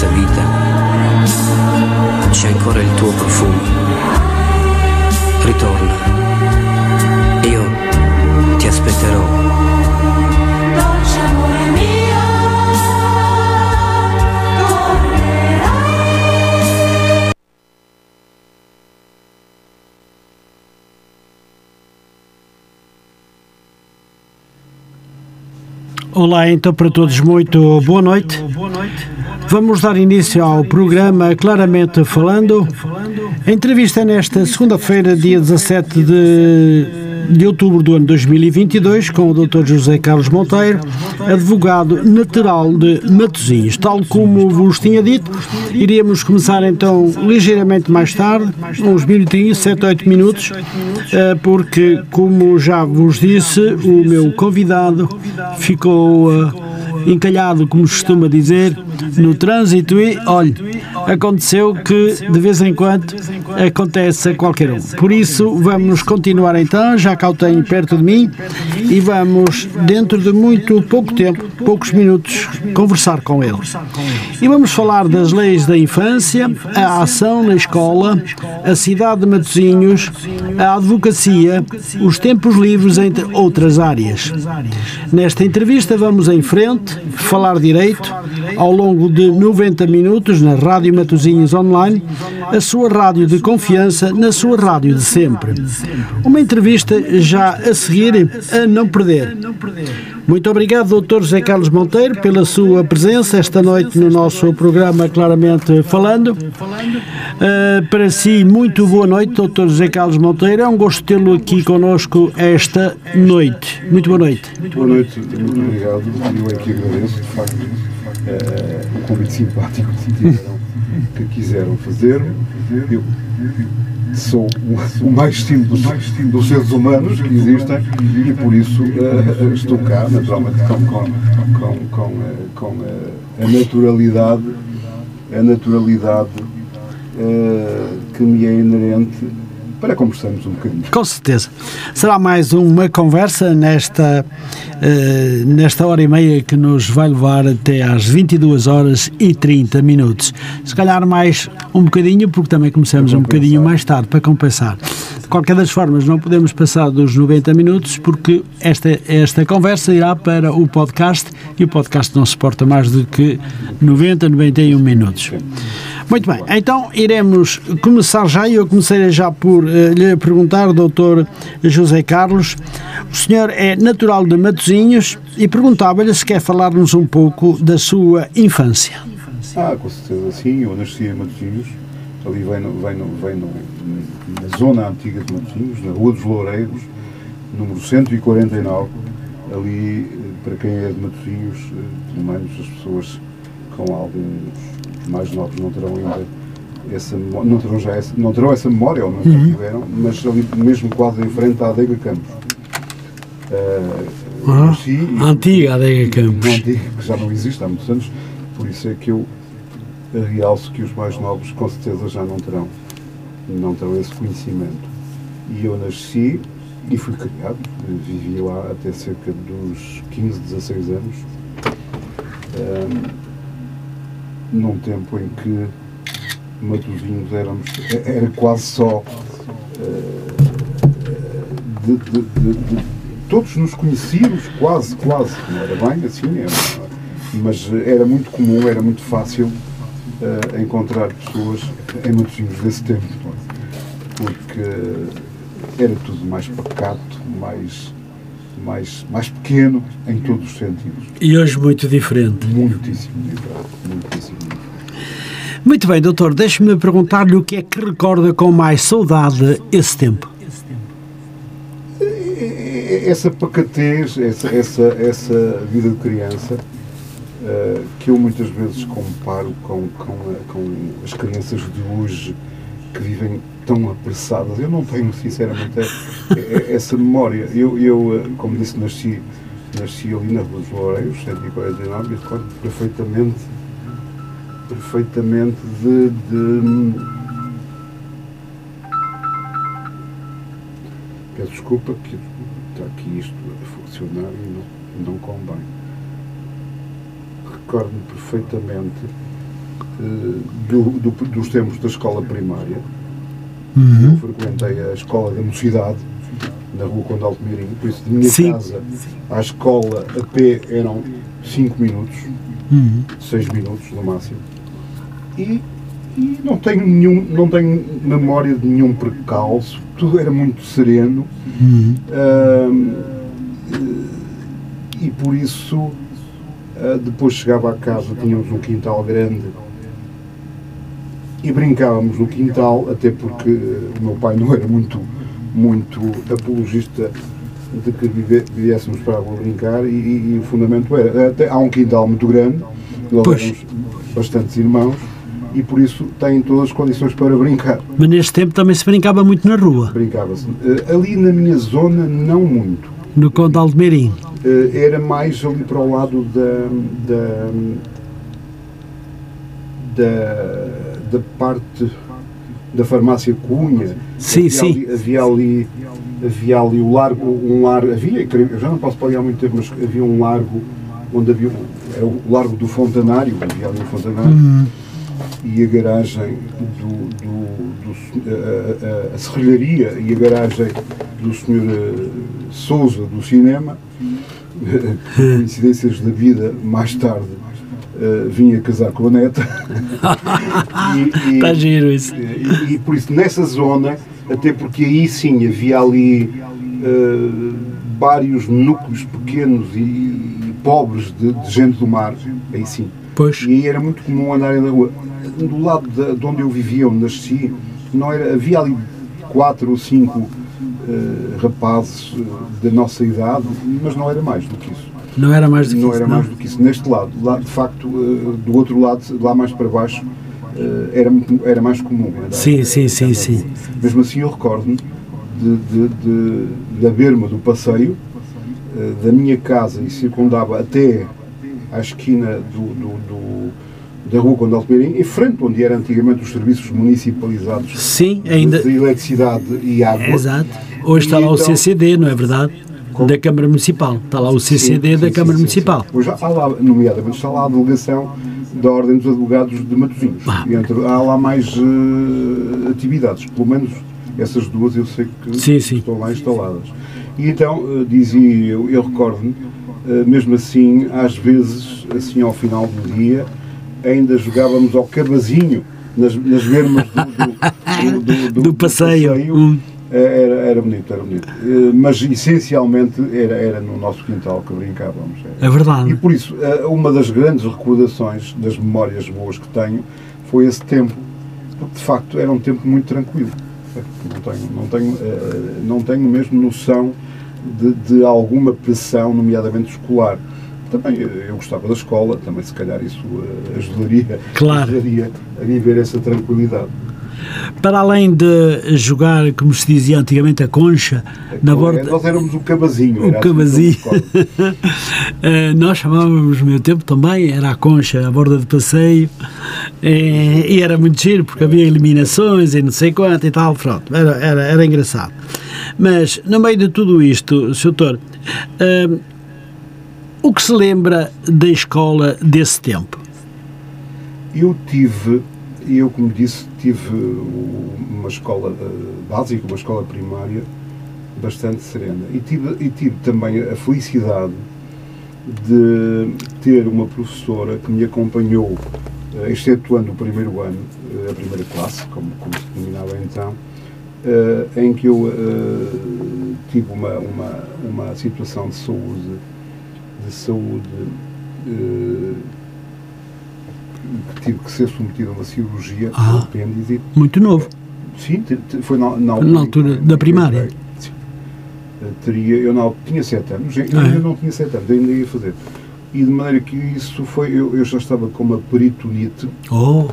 questa vita c'è ancora il tuo profumo. Olá, então para todos, muito boa noite. Vamos dar início ao programa Claramente Falando. A entrevista é nesta segunda-feira, dia 17 de, de outubro do ano 2022, com o Dr. José Carlos Monteiro, advogado natural de Matosinhos. Tal como vos tinha dito, iríamos começar então ligeiramente mais tarde, uns minutinhos, 7, 8 minutos, eh, porque, como já vos disse, o meu convidado ficou eh, encalhado, como costuma dizer, no trânsito e, olhe, aconteceu que de vez em quando acontece a qualquer um. Por isso, vamos continuar então, já cá o tenho perto de mim, e vamos, dentro de muito pouco tempo, poucos minutos, conversar com ele. E vamos falar das leis da infância, a ação na escola, a cidade de Matosinhos, a advocacia, os tempos livres, entre outras áreas. Nesta entrevista vamos em frente, falar direito, ao longo de 90 minutos na Rádio Matosinhos Online, a sua rádio de confiança na sua rádio de sempre. Uma entrevista já a seguir, a não perder. Muito obrigado, Dr. José Carlos Monteiro, pela sua presença esta noite no nosso programa Claramente Falando. Uh, para si, muito boa noite, Dr. José Carlos Monteiro. É um gosto tê-lo aqui conosco esta noite. Muito boa noite. Boa noite, muito obrigado. Eu é que agradeço, de facto, eh, o convite simpático que quiseram fazer. Eu sou o, mais simples dos seres humanos que existem e por isso eh, estou cá, naturalmente, com, com, com, com, com eh, a naturalidade, a naturalidade eh, que me é inerente para conversarmos um bocadinho. Com certeza. Será mais uma conversa nesta, eh, nesta hora e meia que nos vai levar até às 22 horas e 30 minutos. Se calhar mais um bocadinho, porque também começamos um bocadinho mais tarde, para compensar. De qualquer das formas, não podemos passar dos 90 minutos, porque esta, esta conversa irá para o podcast e o podcast não suporta mais do que 90, 91 minutos. Muito bem, então iremos começar já, e eu comecei já por eh, lhe perguntar, doutor José Carlos, o senhor é natural de Matosinhos e perguntava-lhe se quer falar-nos um pouco da sua infância. Ah, com certeza sim, eu nasci em Matosinhos, ali vem, vem, vem na zona antiga de Matosinhos, na Rua dos Loureiros, número 149, ali, eh, para quem é de Matosinhos, eh, pelo menos as pessoas com alguns mais novos não terão ainda essa, não terão já essa, não terão essa memória, ou nunca tiveram, mas ali mesmo quase em frente à Adega Campos. Ah, Ah, nasci e- antiga Adega Campos. não digo que já não existe há muitos anos, por isso é que eu realço que os mais novos com certeza já não terão, não terão esse conhecimento. E eu nasci e fui criado, vivi lá até cerca dos 15, 16 anos, ahm, num tempo em que Matosinhos éramos, era quase só de, de- de- de- todos nos conhecíamos, quase, quase, não era bem assim, era- mas era muito comum, era muito fácil eh, encontrar pessoas em Matosinhos desse tempo, é? porque era tudo mais pacato, mais, mais, mais pequeno em todos os sentidos. E hoje muito diferente. Muitíssimo diferente, muitíssimo diferente. Muito bem, doutor, deixe-me perguntar-lhe o que é que recorda com mais saudade esse tempo. essa pacatez, essa, essa, essa vida de criança, eh, que eu muitas vezes comparo com, com, com as crianças de hoje que vivem tão apressadas. Eu não tenho, sinceramente, é- é- essa memória. Eu, eu, eh, como disse, nasci, nasci ali na Rua dos Loureiros, 149, e recordo perfeitamente, perfeitamente de- de Peço desculpa que está aqui isto a funcionar e não, não convém. Recordo-me perfeitamente eh, do, do- dos tempos da escola primária. Uhum. Eu frequentei a escola da mocidade, na rua Condal de Mirim, por isso de minha Sim. casa à escola a pé eram 5 minutos, Uhum. 6 minutos no máximo. E, e não, tenho nenhum, não tenho memória de nenhum precalço, tudo era muito sereno. Uhum. E por isso, ah, depois chegava a casa, tínhamos um quintal grande e brincávamos no quintal, até porque eh, o meu pai não era muito, muito apologista de que viéssemos para a rua brincar e, e- e o fundamento era, até, há um quintal muito grande, nós éramos bastantes irmãos e por isso têm todas as condições para brincar. Mas neste tempo também se brincava muito na rua, Brincava-se. Eh, ali na minha zona, não muito. no Condal de Meirim. Eh, era mais ali para o lado da da, da, da parte da farmácia Cunha Sim, havia sim. ali, havia ali havia ali o largo um largo havia eu já não posso há muito tempo mas havia um largo onde havia era o largo do Fontanário havia ali o Fontanário Uhum. e a garagem do, do, do a, a- a serralharia e a garagem do Sr. Souza do cinema, coincidências da vida, mais tarde eh, vinha casar com a neta. e, e- Está giro isso. e, e por isso, nessa zona, até porque aí sim havia ali eh, vários núcleos pequenos e, e pobres de, de gente do mar, aí sim. Pois. E aí era muito comum andarem na rua. Do lado de, de onde eu vivia, onde nasci, não era, havia ali quatro ou cinco eh, rapazes eh, da nossa idade, mas não era mais do que isso. Não era mais do que Não isso, era não. mais do que isso. Neste lado, lá, de facto, eh, do outro lado, lá mais para baixo, eh, era, era mais comum. andar- Sim, sim, sim, sim. Mesmo assim, eu recordo-me de, de, de, da berma do passeio, eh, da minha casa e circundava até à esquina do, do- do- da rua Condal de Meirim, em frente onde eram antigamente os serviços municipalizados Sim, ainda. de eletricidade e água. Exato. Hoje está lá o então- CCD, não é verdade? Da Câmara Municipal. Está lá o CCD Sim, da sim, Câmara sim, Municipal. sim. Pois há lá, nomeadamente, está lá a delegação da Ordem dos Advogados de Matosinhos. Ah. Entre- há lá mais eh, atividades, pelo menos essas duas eu sei que Sim, sim. estão lá instaladas. E então, eh, dizia eu, eu recordo-me, eh, mesmo assim, às vezes, assim ao final do dia, ainda jogávamos ao cabazinho nas, nas vermas do, do, do, do- Do passeio. Hum. Era, era bonito, era bonito. Eh, Mas essencialmente era, era no nosso quintal que brincávamos. Era. É verdade. E por isso, eh, uma das grandes recordações das memórias boas que tenho foi esse tempo, porque de facto era um tempo muito tranquilo. Não tenho, não tenho, eh, não tenho mesmo noção de, de alguma pressão, nomeadamente escolar. Também eu gostava da escola, também se calhar isso ajudaria, Claro. ajudaria a viver essa tranquilidade. Para além de jogar, como se dizia antigamente, a concha, na borda. Nós éramos o cabazinho. O assim cabazinho. Eh, nós chamávamos no meu tempo também, era a concha, a borda de passeio, eh, e era muito giro porque havia eliminações e não sei quanto e tal, pronto, era, era, era engraçado. Mas no meio de tudo isto, Sr. Doutor, eh, o que se lembra da escola desse tempo? Eu tive, e eu como disse, tive uma escola eh, básica, uma escola primária bastante serena. E tive, e tive também a felicidade de ter uma professora que me acompanhou, eh, excetuando o primeiro ano, eh, a primeira classe, como, como se denominava então, em que eu tive uma, uma, uma situação de saúde, de saúde tive que ser submetido a uma cirurgia Ah. apêndice. Muito novo. Sim, foi na, na Na altura em que- da primária? Eh, Teria, eu na, tinha 7 anos, eu Ah, é? ainda não tinha 7 anos, ainda ia fazer. E de maneira que isso foi, eu, eu já estava com uma peritonite Oh,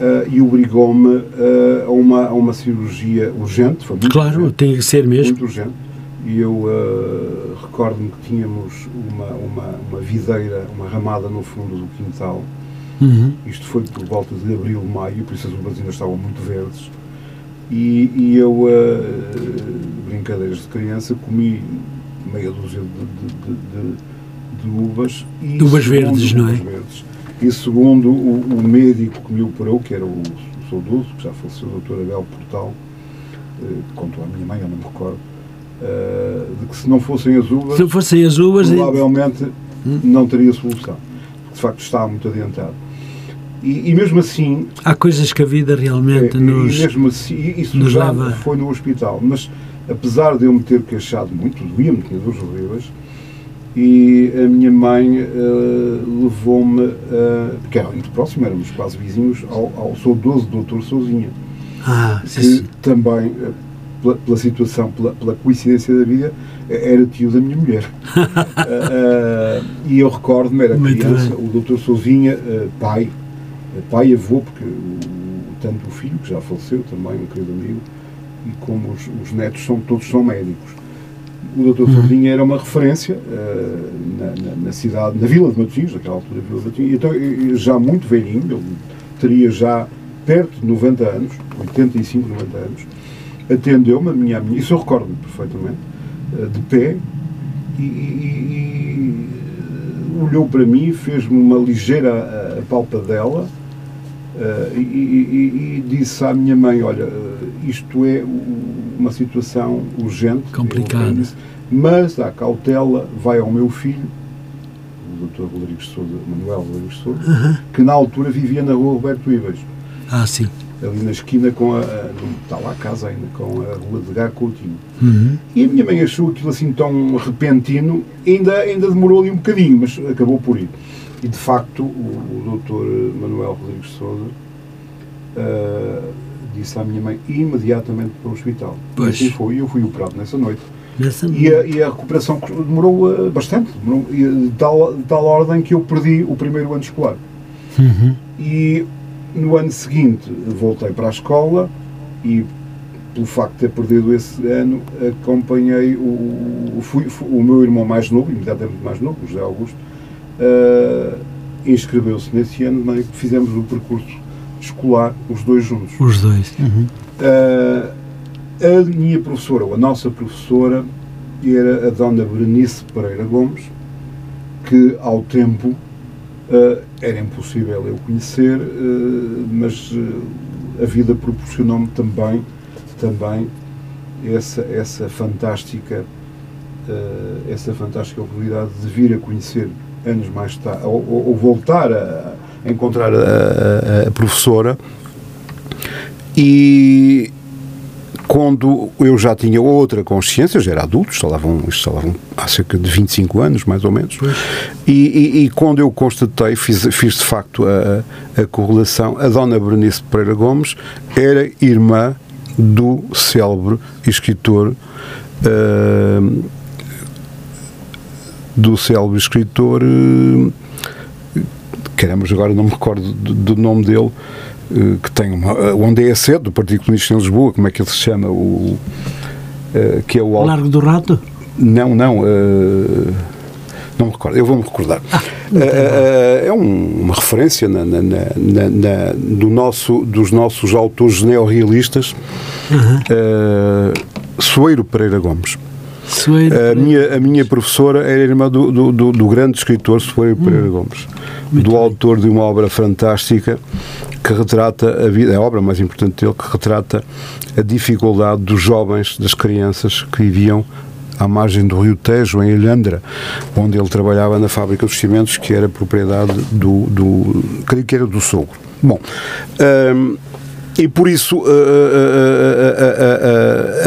eh, e obrigou-me eh, a, uma, a uma cirurgia urgente, foi muito claro, urgente, tem que ser mesmo. muito urgente. E eu eh, recordo-me que tínhamos uma, uma, uma videira, uma ramada no fundo do quintal, Uhum. isto foi por volta de abril, maio, por isso as uvas ainda estavam muito verdes. E, e eu, eh, brincadeiras de criança, comi meia dúzia de, de- de- de- uvas. E uvas verdes, não é? verdes. E segundo o, o médico que me operou, que era o, o saudoso, que já faleceu, o Dr. Abel Portal, eh, contou à minha mãe, eu não me recordo, eh, de que se não fossem as uvas, Se não fossem as uvas, provavelmente não teria solução. Porque de facto estava muito adiantado. E, e mesmo assim, há coisas que a vida realmente é, nos. E mesmo assim, isso nos já leva- foi no hospital, mas apesar de eu me ter queixado muito, doía-me, tinha dores horríveis, e a minha mãe eh, levou-me, eh, que era muito próximo, éramos quase vizinhos, ao, ao saudoso doutor Souzinha, Ah, que sim, também, eh, pela, pela situação, pela, pela coincidência da vida, eh, era tio da minha mulher. Eh, e eu recordo-me, era Muito criança, bem. o doutor Souzinha, pai, pai e avô, porque tanto o filho, que já faleceu também, um querido amigo, e como os, os netos são, todos são médicos. O doutor Souzinha era uma referência eh, na, na- na cidade, na Vila de Matosinhos, naquela altura, Vila de Matosinhos, então, eh, já muito velhinho, ele teria já perto de 90 anos, 85, 90 anos, atendeu-me, a minha, a minha, isso eu recordo-me perfeitamente, eh, de pé, e, e- e olhou para mim, fez-me uma ligeira eh, palpadela eh, e, e- e disse à minha mãe, olha, eh, isto é uma situação urgente, Complicada. disse, mas dá cautela, vai ao meu filho, o Dr. Rodrigues Souza, Manuel Rodrigues Souza, que na altura vivia na rua Roberto Ibas, Ah, sim. ali na esquina com a, a- está lá a casa ainda, com a rua de Gá Coutinho. Uhum. E a minha mãe achou aquilo assim tão repentino, ainda, ainda demorou ali um bocadinho, mas acabou por ir. E de facto, o, o Dr. Manuel Rodrigues de Souza ah, disse à minha mãe imediatamente para o hospital. Pois. E assim foi, e eu fui operado nessa noite. Nessa... E a, e a recuperação demorou ah, bastante, demorou, e, de, tal, de tal ordem que eu perdi o primeiro ano escolar. Uhum. E no ano seguinte voltei para a escola e pelo facto de ter perdido esse ano acompanhei o, o, fui- fu- o meu irmão mais novo, imediatamente mais novo, o José Augusto, eh, inscreveu-se nesse ano, de maneira que fizemos o percurso escolar os dois juntos. Os dois. Uhum. Uh, a minha professora, ou a nossa professora, era a dona Berenice Pereira Gomes, que ao tempo uh, era impossível eu conhecer, uh, mas uh, a vida proporcionou-me também, também essa, essa fantástica uh, essa fantástica oportunidade de vir a conhecer anos mais tarde, ou, ou- voltar a, encontrar a, a- professora. E quando eu já tinha outra consciência, já era adulto, instalavam, instalavam há cerca de 25 anos, mais ou menos, e, e- e quando eu constatei, fiz, fiz de facto a, a correlação, a dona Berenice Pereira Gomes era irmã do célebre escritor ah, do célebre escritor eh, caramba, agora não me recordo do, do nome dele eh, que tem uma, eh, onde é a sede do Partido Comunista em Lisboa, como é que ele se chama o que é o Largo do Rato? não, não não me recordo, eu vou-me recordar eh, é um- uma referência na, na- na- na- do nosso, dos nossos autores neorrealistas eh, Soeiro Pereira Gomes. A minha, a minha professora era irmã do, do, do- do grande escritor Soeiro Pereira Gomes, do autor de uma obra fantástica que retrata a vida, a obra mais importante dele, que retrata a dificuldade dos jovens, das crianças que viviam à margem do Rio Tejo, em Ilhandra, onde ele trabalhava na fábrica dos cimentos, que era propriedade do, do creio que era do sogro. Bom, hum, e por isso a,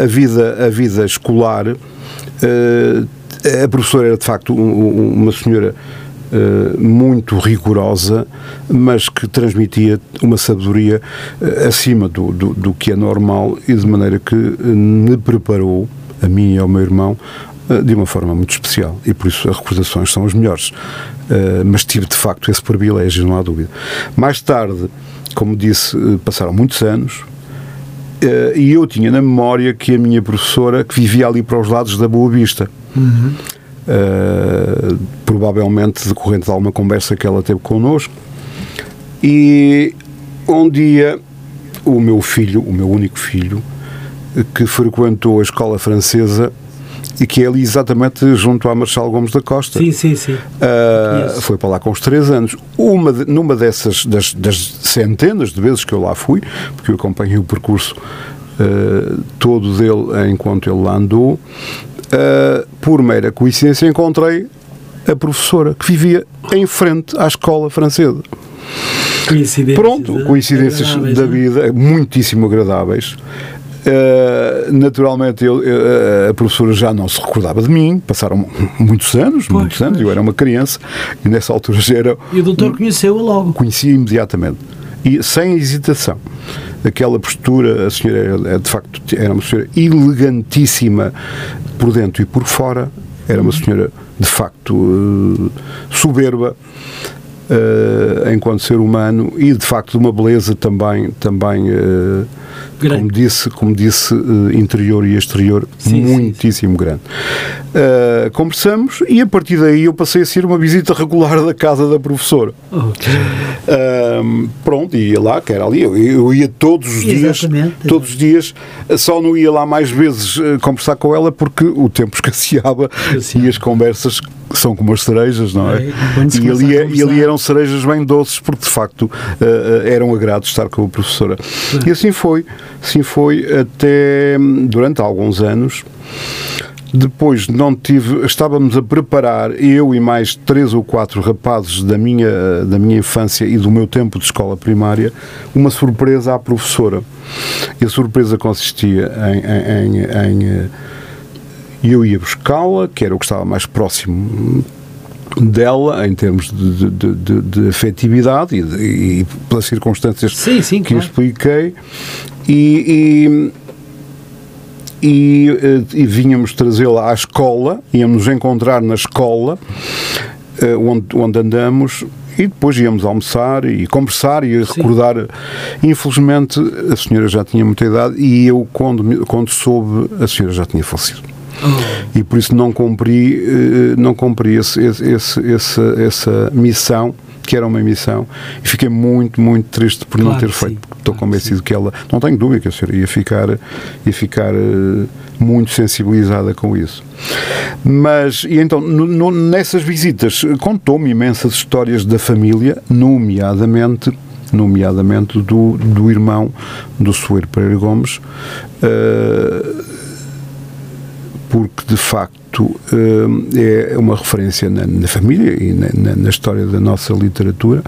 a- a- a- vida, a vida escolar, a professora era de facto um- um- uma senhora eh, muito rigorosa, mas que transmitia uma sabedoria eh, acima do, do, do que é normal e de maneira que eh, me preparou, a mim e ao meu irmão, eh, de uma forma muito especial e por isso as recordações são as melhores. Eh, mas tive de facto esse privilégio, não há dúvida. Mais tarde, como disse, eh, passaram muitos anos. Eh, e eu tinha na memória que a minha professora, que vivia ali para os lados da Boa Vista, eh, provavelmente decorrente de alguma conversa que ela teve connosco, e um dia o meu filho, o meu único filho, que frequentou a escola francesa, e que é ali exatamente junto à Marchal Gomes da Costa. Sim, sim, sim. Uh, foi para lá com os três anos. Uma de- numa dessas das, das centenas de vezes que eu lá fui, porque eu acompanhei o percurso uh, todo dele enquanto ele lá andou, uh, por mera coincidência encontrei a professora que vivia em frente à escola francesa. Coincidências. Pronto, né? coincidências da né? vida muitíssimo agradáveis. Uh, naturalmente eu- eu- a professora já não se recordava de mim, passaram muitos anos, Pois, muitos anos, pois. eu era uma criança e nessa altura já era, E o doutor conheceu-a logo. conhecia imediatamente e sem hesitação. Aquela postura, a senhora era, de facto era uma senhora elegantíssima por dentro e por fora, era uma senhora de facto soberba uh, enquanto ser humano e de facto de uma beleza também, também uh, Grande. como disse, como disse uh, interior e exterior, Sim, sim, muitíssimo grande. Uh, conversamos e a partir daí eu passei a ser uma visita regular da casa da professora. Ok. Ahm, pronto, ia lá, que era ali, eu, eu ia todos os dias, Exatamente. todos os dias, só não ia lá mais vezes eh, conversar com ela porque o tempo escasseava e as conversas são como as cerejas, não é? É, se e, ali, é- e ali eram cerejas bem doces porque de facto eh, eh, era um agrado estar com a professora. E assim foi, assim foi até hum, durante alguns anos. Depois não tive, estávamos a preparar, eu e mais três ou quatro rapazes da minha, da minha infância e do meu tempo de escola primária, uma surpresa à professora. E a surpresa consistia em, em- em- em, eh, eu ia buscá-la, que era o que estava mais próximo dela em termos de, de, de- de afetividade e, e pelas circunstâncias Sim, sim, que claro. expliquei e, e, e, eh, e vínhamos trazê-la à escola, íamos nos encontrar na escola eh, onde, onde andamos e depois íamos almoçar e conversar e recordar. Infelizmente a senhora já tinha muita idade e eu, quando, quando soube, a senhora já tinha falecido. Oh, e por isso não cumpri, eh, não cumpri esse, esse, esse- essa, essa missão, que era uma missão, e fiquei muito, muito triste por não Claro ter que feito. sim, Estou claro que convencido que ela, não tenho dúvida que a senhora ia ficar, ia ficar eh, muito sensibilizada com isso. Mas, e então, no- no- nessas visitas, contou-me imensas histórias da família, nomeadamente nomeadamente do, do irmão do Soeiro Pereira Gomes, eh, porque de facto eh, é uma referência na, na família e na, na- história da nossa literatura.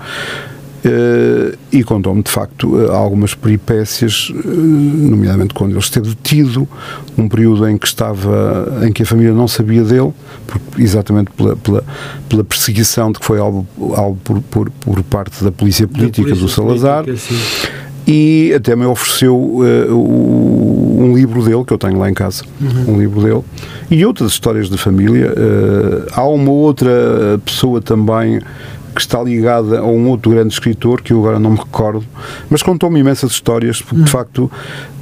eh, e contou-me de facto algumas peripécias, eh, nomeadamente quando ele esteve detido, um período em que estava, em que a família não sabia dele, porque- exatamente pela, pela, pela perseguição de que foi alvo, alvo por, por, por parte da polícia política da do polícia Salazar política, e até me ofereceu eh, o- um livro dele que eu tenho lá em casa, um livro dele e outras histórias de família. Eh, há uma outra pessoa também que está ligada a um outro grande escritor que eu agora não me recordo, mas contou-me imensas histórias porque de facto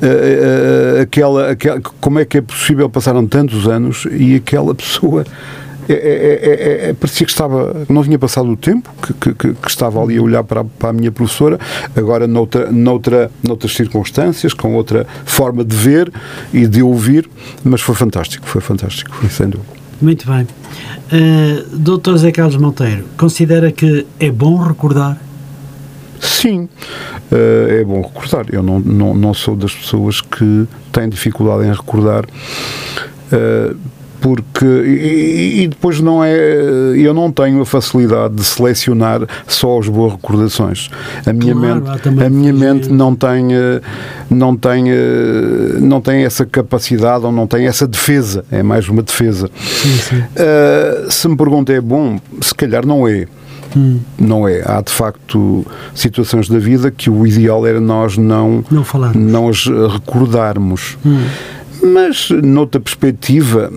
eh, eh, aquela, aquela como é que é possível passaram tantos anos e aquela pessoa é, é- é- é- é- parecia que estava, não tinha passado o tempo, que, que- que- estava ali a olhar para a, para a minha professora, agora noutra, noutra, noutras circunstâncias, com outra forma de ver e de ouvir, mas foi fantástico, foi fantástico, foi sem dúvida. Muito bem. Uh, Doutor Zé Carlos Monteiro, considera que é bom recordar? Sim, eh, é bom recordar. Eu não, não, não sou das pessoas que têm dificuldade em recordar. Porque e, e depois não é eu não tenho a facilidade de selecionar só as boas recordações a minha Claro, mente a minha mente não tem eh, não tem eh, não tem essa capacidade ou não tem essa defesa é mais uma defesa Sim, sim. Uh, se me pergunta é bom, se calhar não é. Hum. Não é. Há de facto situações da vida que o ideal era nós não, Não falarmos. não as recordarmos. Hum. Mas, noutra perspectiva,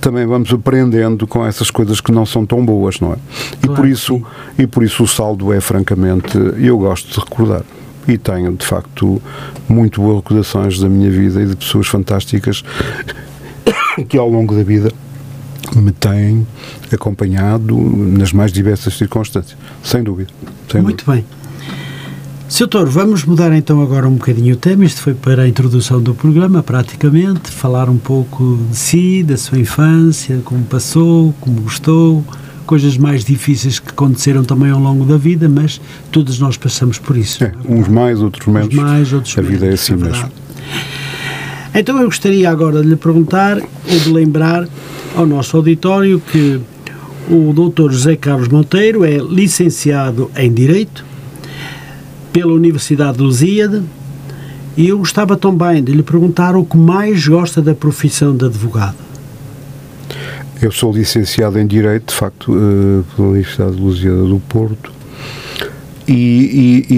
também vamos aprendendo com essas coisas que não são tão boas, não é? e, Claro por isso, sim. e por isso o saldo é, francamente, eu gosto de recordar. E tenho, de facto, muito boas recordações da minha vida e de pessoas fantásticas que ao longo da vida me têm acompanhado nas mais diversas circunstâncias. Sem dúvida. Sem Muito bem. Sr. vamos mudar então agora um bocadinho o tema. Isto foi para a introdução do programa, praticamente. Falar um pouco de si, da sua infância, como passou, como gostou, coisas mais difíceis que aconteceram também ao longo da vida, mas todos nós passamos por isso. É, uns mais, outros menos. Uns mais, outros a vida é menos, assim mesmo. verdade. Então eu gostaria agora de lhe perguntar ou de lembrar ao nosso auditório que o Dr. José Carlos Monteiro é licenciado em Direito pela Universidade de Lusíada e eu gostava também de lhe perguntar o que mais gosta da profissão de advogado. Eu sou licenciado em Direito, de facto, eh, pela Universidade de Lusíada do Porto. E, e-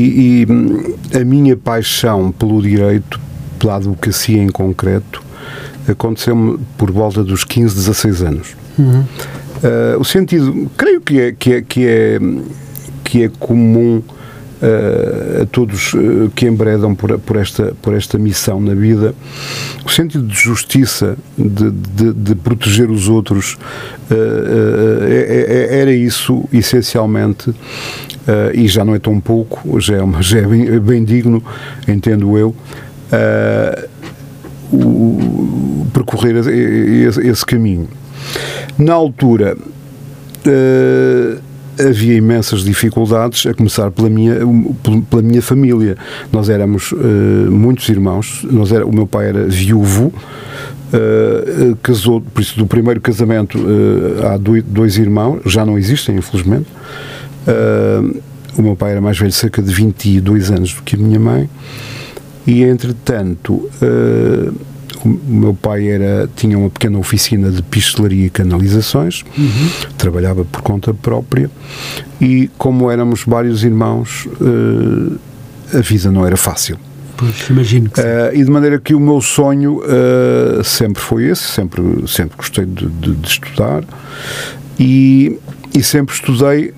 e- hum, a minha paixão pelo direito, pela advocacia em concreto, aconteceu-me por volta dos 15, 16 anos. Eh, o sentido, creio que é, que é, que é, que é comum a todos eh, que embredam por, por, esta, por esta missão na vida, o sentido de justiça, de, de, de proteger os outros, eh, eh, é- é- era isso essencialmente, eh, e já não é tão pouco, já é, uma- já é bem, bem digno, entendo eu. eh, o- percorrer esse, esse caminho. Na altura eh, havia imensas dificuldades, a começar pela minha, pela minha família. Nós éramos eh, muitos irmãos, nós era, o meu pai era viúvo, eh, casou, por isso do primeiro casamento eh, há dois, dois irmãos, já não existem, infelizmente. O meu pai era mais velho, cerca de 22 anos do que a minha mãe e entretanto o meu pai era, tinha uma pequena oficina de pistelaria e canalizações, trabalhava por conta própria e como éramos vários irmãos, eh, a vida não era fácil. Pois, imagino que. Eh, e de maneira que o meu sonho eh, sempre foi esse, sempre, sempre gostei de, de- de estudar e, e sempre estudei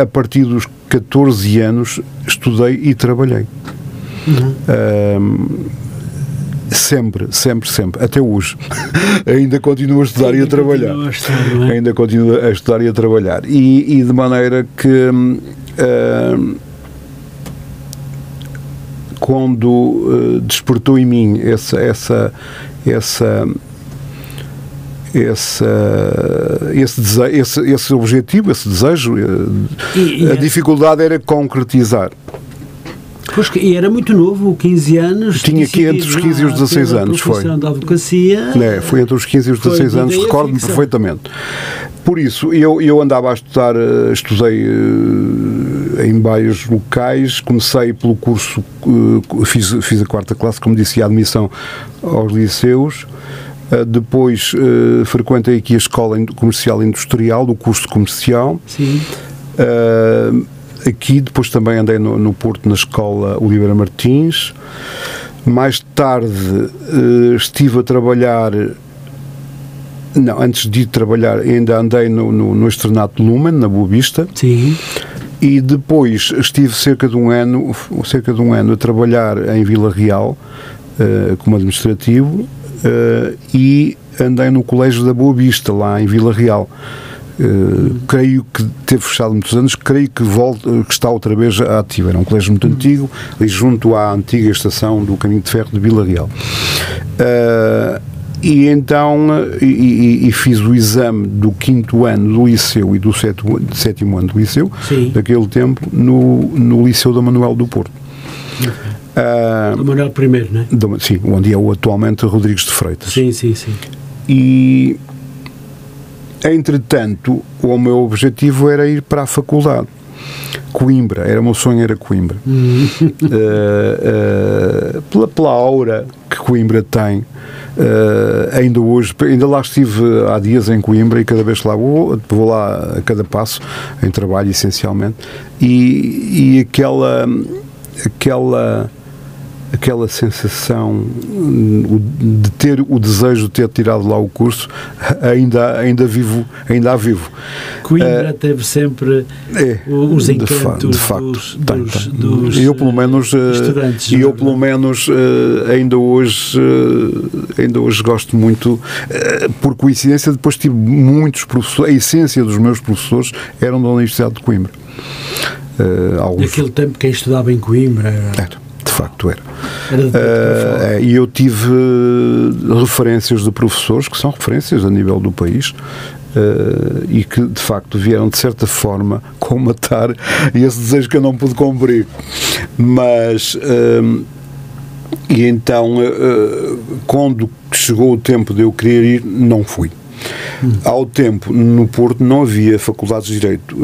a partir dos 14 anos, estudei e trabalhei. Ahm, sempre, sempre, sempre, até hoje. Ainda continuo a estudar e a trabalhar. a estudar, é? Ainda continuo a estudar e a trabalhar. E, e de maneira que hum, quando eh, despertou em mim essa essa essa essa, esse, dese- esse, esse objetivo, esse desejo, eh, E- e a é- dificuldade era concretizar. Pois que- e era muito novo, 15 anos. Tinha aqui entre os 15 e os decidido 16 pela anos, foi. da advocacia. né, foi entre os 15 e os Foi 16 de anos, recordo-me perfeitamente. Por isso, eu, eu andava a estudar, eh, estudei eh, em vários locais, comecei pelo curso, eh, fiz, fiz a quarta classe, como disse, a admissão aos liceus, depois frequentei aqui a Escola Comercial Industrial, do curso comercial, Sim. Uh, aqui depois também andei no, no Porto na escola Oliveira Martins. Mais tarde uh, estive a trabalhar. Não, antes de ir trabalhar, ainda andei no, no, no Externato Lumen, na Boa Vista, Sim. e depois estive cerca de um ano, cerca de um ano a trabalhar em Vila Real uh, como administrativo uh, e andei no Colégio da Boa Vista, lá em Vila Real. Uh, creio que teve fechado muitos anos, creio que, volta, que está outra vez ativo. Era um colégio muito antigo, ali junto à antiga estação do caminho de ferro de Vila Real. Uh, e então e, e- fiz o exame do quinto ano do liceu e do sétimo, sétimo ano do liceu, Sim. daquele tempo, no, no Liceu da Manuel do Porto. Ah, O Manuel I, não é? do- sim, onde é o atualmente Rodrigues de Freitas. Sim, sim, sim. E, entretanto, o meu objetivo era ir para a faculdade. Coimbra, era o meu sonho era Coimbra. Eh, eh, pela, pela aura que Coimbra tem, eh, ainda hoje, ainda lá estive há dias em Coimbra e cada vez que lá vou, vou lá a cada passo, em trabalho essencialmente, e, e aquela, aquela aquela sensação hum, de ter o desejo de ter tirado lá o curso ainda ainda vivo ainda há vivo Coimbra teve sempre é, os de encantos fa- de facto, dos, tem, dos, tem. dos, eu pelo menos eh, estudantes. e é eu pelo menos eh, ainda hoje eh, ainda hoje gosto muito eh, por coincidência depois tive muitos professores a essência dos meus professores eram da Universidade de Coimbra Uh, alguns... Naquele tempo quem estudava em Coimbra era... era de facto era. era de Uh, e eu tive uh, referências de professores que são referências a nível do país uh, e que de facto vieram de certa forma comatar esse desejo que eu não pude cumprir. Mas. Uh, e então, uh, quando chegou o tempo de eu querer ir, não fui. Hum. Ao tempo, no Porto não havia faculdades de Direito.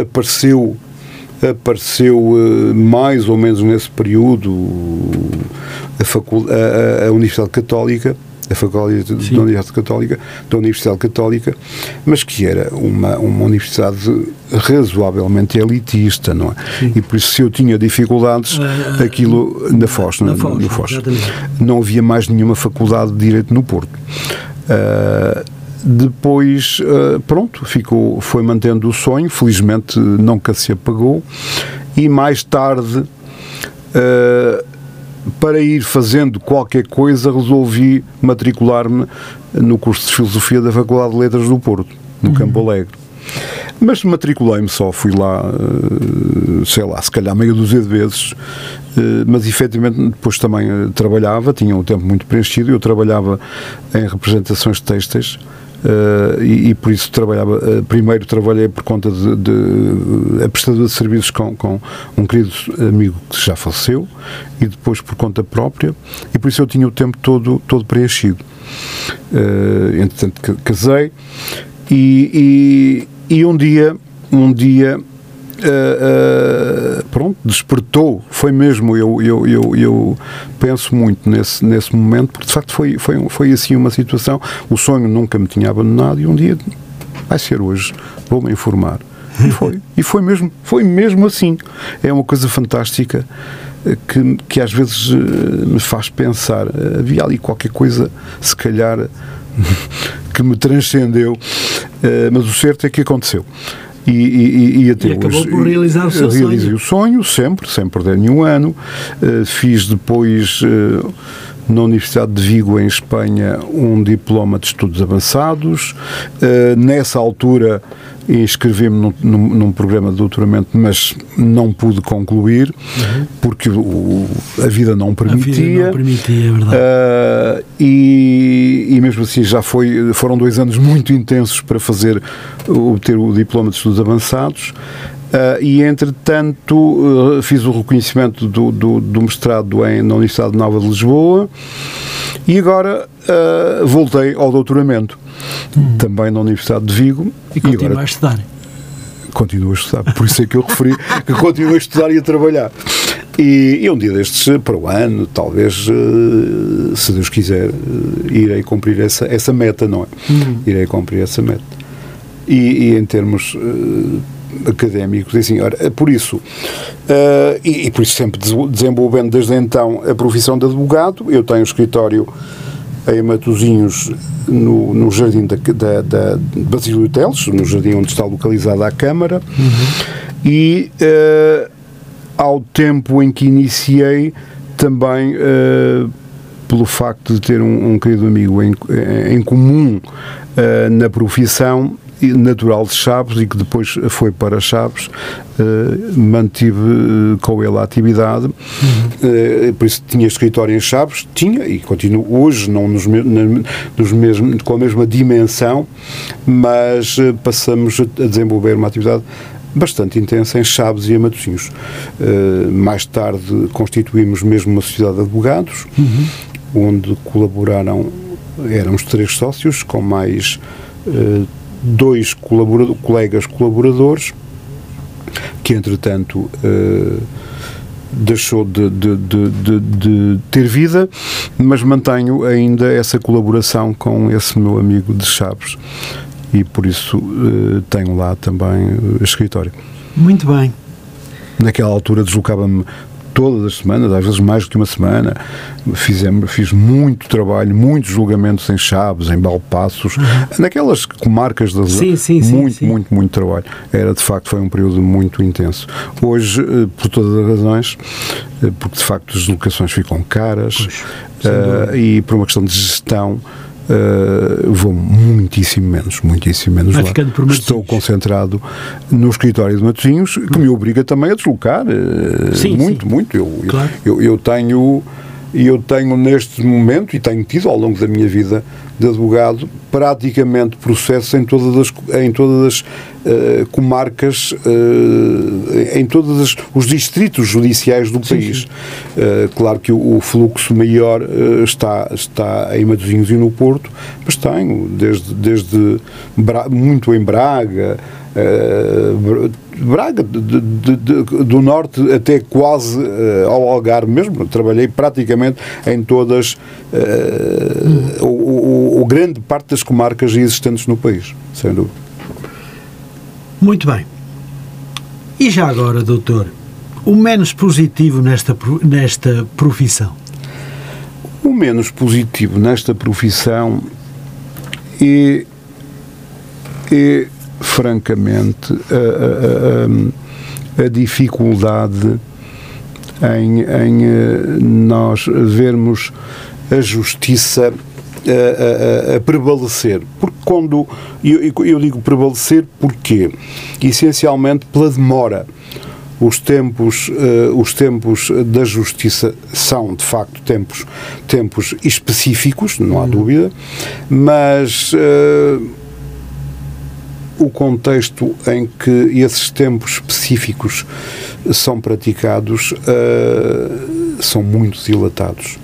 Apareceu apareceu uh, mais ou menos nesse período a, facul a, a Universidade Católica a Faculdade da Universidade Católica, da Universidade Católica, mas que era uma, uma universidade razoavelmente elitista, não é? Sim. E por isso, se eu tinha dificuldades, uh, aquilo na Foz, na, Foz, no Foz. Não havia mais nenhuma faculdade de Direito no Porto. Uh, depois, uh, pronto, ficou, foi mantendo o sonho, felizmente nunca se apagou, e mais tarde. Uh, para ir fazendo qualquer coisa, resolvi matricular-me no curso de Filosofia da Faculdade de Letras do Porto, no uhum. Campo Alegre. Mas matriculei-me só, fui lá, eh, sei lá, se calhar meia dúzia de vezes, eh, mas efetivamente depois também eh, trabalhava, tinha um tempo muito preenchido, eu trabalhava em representações textas Uh, e, e, por isso trabalhava. Uh, primeiro trabalhei por conta de, de a prestadora de serviços com, com, um querido amigo que já faleceu e depois por conta própria, e por isso eu tinha o tempo todo, todo preenchido. Uh, entretanto, casei e, e, e um dia, um dia uh, pronto, despertou, foi mesmo, eu, eu, eu, eu, penso muito nesse, nesse momento, porque de facto foi, foi, foi assim uma situação, o sonho nunca me tinha abandonado e um dia vai ser hoje, vou-me informar. E foi, e foi mesmo, foi mesmo assim. É uma coisa fantástica eh, que, que às vezes me faz pensar, havia ali qualquer coisa, se calhar, que me transcendeu, mas o certo é que aconteceu. E, e, e até e acabou por realizar o seu realizei sonho. o sonho, sempre, sem perder nenhum ano. Uh, fiz depois. Uh, na Universidade de Vigo, em Espanha, um diploma de estudos avançados. Uh, nessa altura, inscrevi-me num, num, num, programa de doutoramento, mas não pude concluir uhum. porque o, a vida não permitia. A vida não permitia, é verdade. Uh, e, e mesmo assim já foi, foram dois anos muito intensos para fazer obter o diploma de estudos avançados. Uh, e, entretanto, uh, fiz o reconhecimento do, do, do mestrado em, na Universidade Nova de Lisboa e agora uh, voltei ao doutoramento, hum. também na Universidade de Vigo. E continua a estudar? Continuo a estudar, por isso é que eu referi que continuo a estudar e a trabalhar. E, e, um dia destes, para o ano, talvez, se Deus quiser, irei cumprir essa, essa meta, não é? Hum. Irei cumprir essa meta. E, e em termos académicos e assim, ora, por isso, uh, e, e, por isso sempre desenvolvendo desde então a profissão de advogado, eu tenho um escritório em Matozinhos, no, no jardim da, da, da Basílio Teles, no jardim onde está localizada a Câmara, uhum. e uh, ao tempo em que iniciei, também uh, pelo facto de ter um, um querido amigo em, em comum uh, na profissão, natural de Chaves e que depois foi para Chaves, uh, mantive uh, com ele a atividade, uh, por isso tinha escritório em Chaves, tinha e continuo hoje, não nos, nos mesmos, com a mesma dimensão, mas passamos a desenvolver uma atividade bastante intensa em Chaves e em Matosinhos. mais tarde constituímos mesmo uma sociedade de advogados, uhum. onde colaboraram, éramos três sócios, com mais dois colaborador, colegas colaboradores, que entretanto uh, deixou de, de, de, de, ter vida, mas mantenho ainda essa colaboração com esse meu amigo de Chaves e por isso uh, tenho lá também uh, escritório. Muito bem. Naquela altura deslocava-me todas as semanas, às vezes mais do que uma semana. Fizemos, fiz muito trabalho, muitos julgamentos em Chaves, em Balpassos, uhum. naquelas comarcas da sim, sim, muito, sim, muito, muito trabalho. Era de facto foi um período muito intenso. Hoje, eh, por todas as razões, eh, porque de facto as locações ficam caras uh, e por uma questão de gestão Uh, vou muitíssimo menos, muitíssimo menos Vai lá. Estou concentrado no escritório de Matosinhos, que me obriga também a deslocar. uh, Sim, muito, sim. muito. Eu- Claro. eu, eu tenho. Eu tenho neste momento, e tenho tido ao longo da minha vida de advogado, praticamente processos em todas as, em todas as eh, comarcas, eh, em todos as- os distritos judiciais do país. Eh, claro que o, o fluxo maior está, está em Matosinhos e no Porto, mas tenho desde, desde Bra- muito em Braga, Bra- Braga, de- de- de- do norte até quase eh, ao Algarve mesmo, trabalhei praticamente em todas, eh, o, o- o grande parte das comarcas existentes no país, sem dúvida. Muito bem. E já agora, doutor, o menos positivo nesta, nesta profissão? O menos positivo nesta profissão é, é francamente, a, a- a- a dificuldade em, em, eh, nós vermos a justiça a, a- a prevalecer. Porque quando eu, eu- digo prevalecer, porquê? Essencialmente pela demora. Os tempos, eh, os tempos da justiça são, de facto, tempos, tempos específicos, não há dúvida, mas eh, o contexto em que esses tempos específicos são praticados eh, são muito dilatados.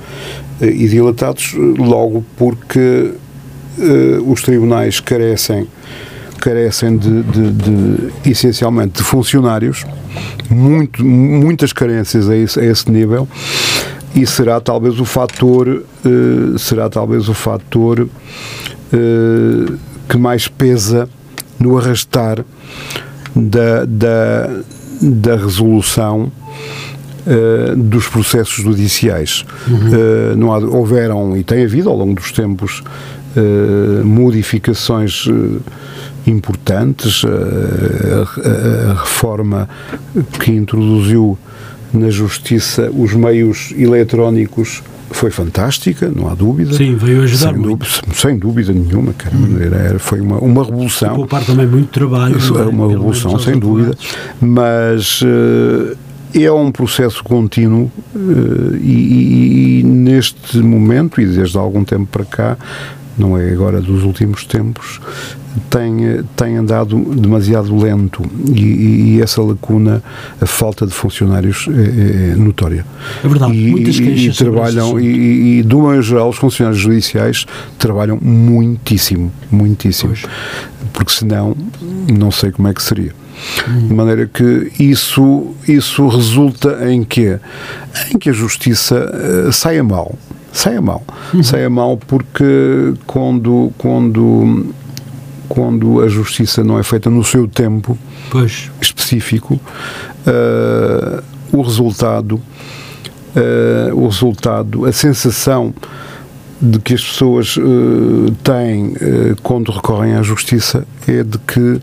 Eh, E dilatados eh, logo porque eh, os tribunais carecem carecem de, de- de, essencialmente de funcionários, muito, muitas carências a esse, a esse nível, e será talvez o fator será talvez o fator que mais pesa no arrastar da, da, da resolução eh, dos processos judiciais. Eh, não há, houveram e tem havido ao longo dos tempos eh, modificações importantes, a reforma que introduziu na justiça os meios eletrónicos foi fantástica, não há dúvida. Sim, veio ajudar sem, muito. dúvida, sem dúvida nenhuma, cara, era- era- foi uma, uma revolução. Poupar também muito trabalho. Isso não é uma revolução, sem dúvida, mas eh, é um processo contínuo eh, e, e- e neste momento, e desde há algum tempo para cá, não é agora dos últimos tempos, tem, tem andado demasiado lento e, e- essa lacuna, a falta de funcionários é, é notória. É verdade, E, muitas queixas e trabalham, e, e, de uma geral, os funcionários judiciais trabalham muitíssimo, muitíssimo. Pois. Porque senão, não sei como é que seria. De maneira que isso, isso resulta em que Em que a justiça eh, saia mal. Saia mal. Saia mal porque quando, quando, quando a justiça não é feita no seu tempo, Pois, específico, eh, o resultado, eh, o resultado, a sensação de que as pessoas eh, têm quando recorrem à justiça é de que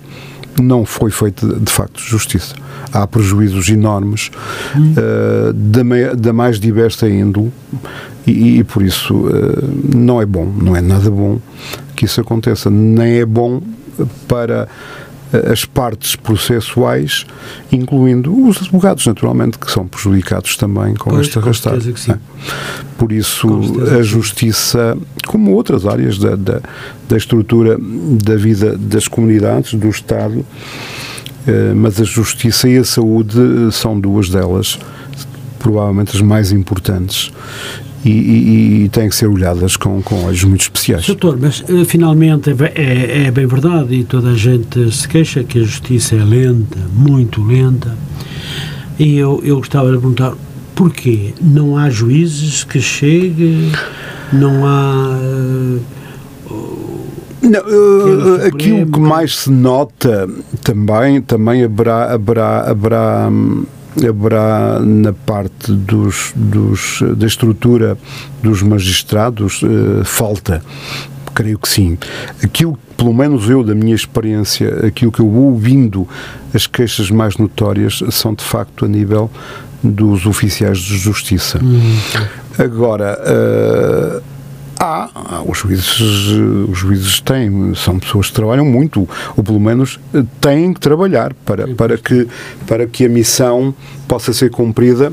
não foi feita de facto justiça. Há prejuízos enormes eh, da, mai- da mais diversa índole e, e por isso eh, não é bom, não é nada bom que isso aconteça, nem é bom para eh, as partes processuais, incluindo os advogados, naturalmente, que são prejudicados também com Pois, este sim. né? Por isso, a justiça, como outras áreas da, da, da estrutura da vida das comunidades, do Estado, eh, mas a justiça e a saúde são duas delas, provavelmente as mais importantes. E, e- e têm que ser olhadas com, com olhos muito especiais. Doutor, mas eh, finalmente é, é, é bem verdade e toda a gente se queixa que a justiça é lenta, muito lenta. E eu, eu gostava de perguntar porquê não há juízes que cheguem, não há. eh, Não, uh, aquilo que mais se nota também, também haverá, haverá, haverá, hum, haverá na parte dos, dos, da estrutura dos magistrados uh, falta. Creio que sim. Aquilo, pelo menos eu, da minha experiência, aquilo que eu vou ouvindo, as queixas mais notórias são de facto a nível dos oficiais de justiça. Agora, eh, há, os juízes, os juízes têm, são pessoas que trabalham muito, ou pelo menos eh, têm que trabalhar para, para, que, para que a missão possa ser cumprida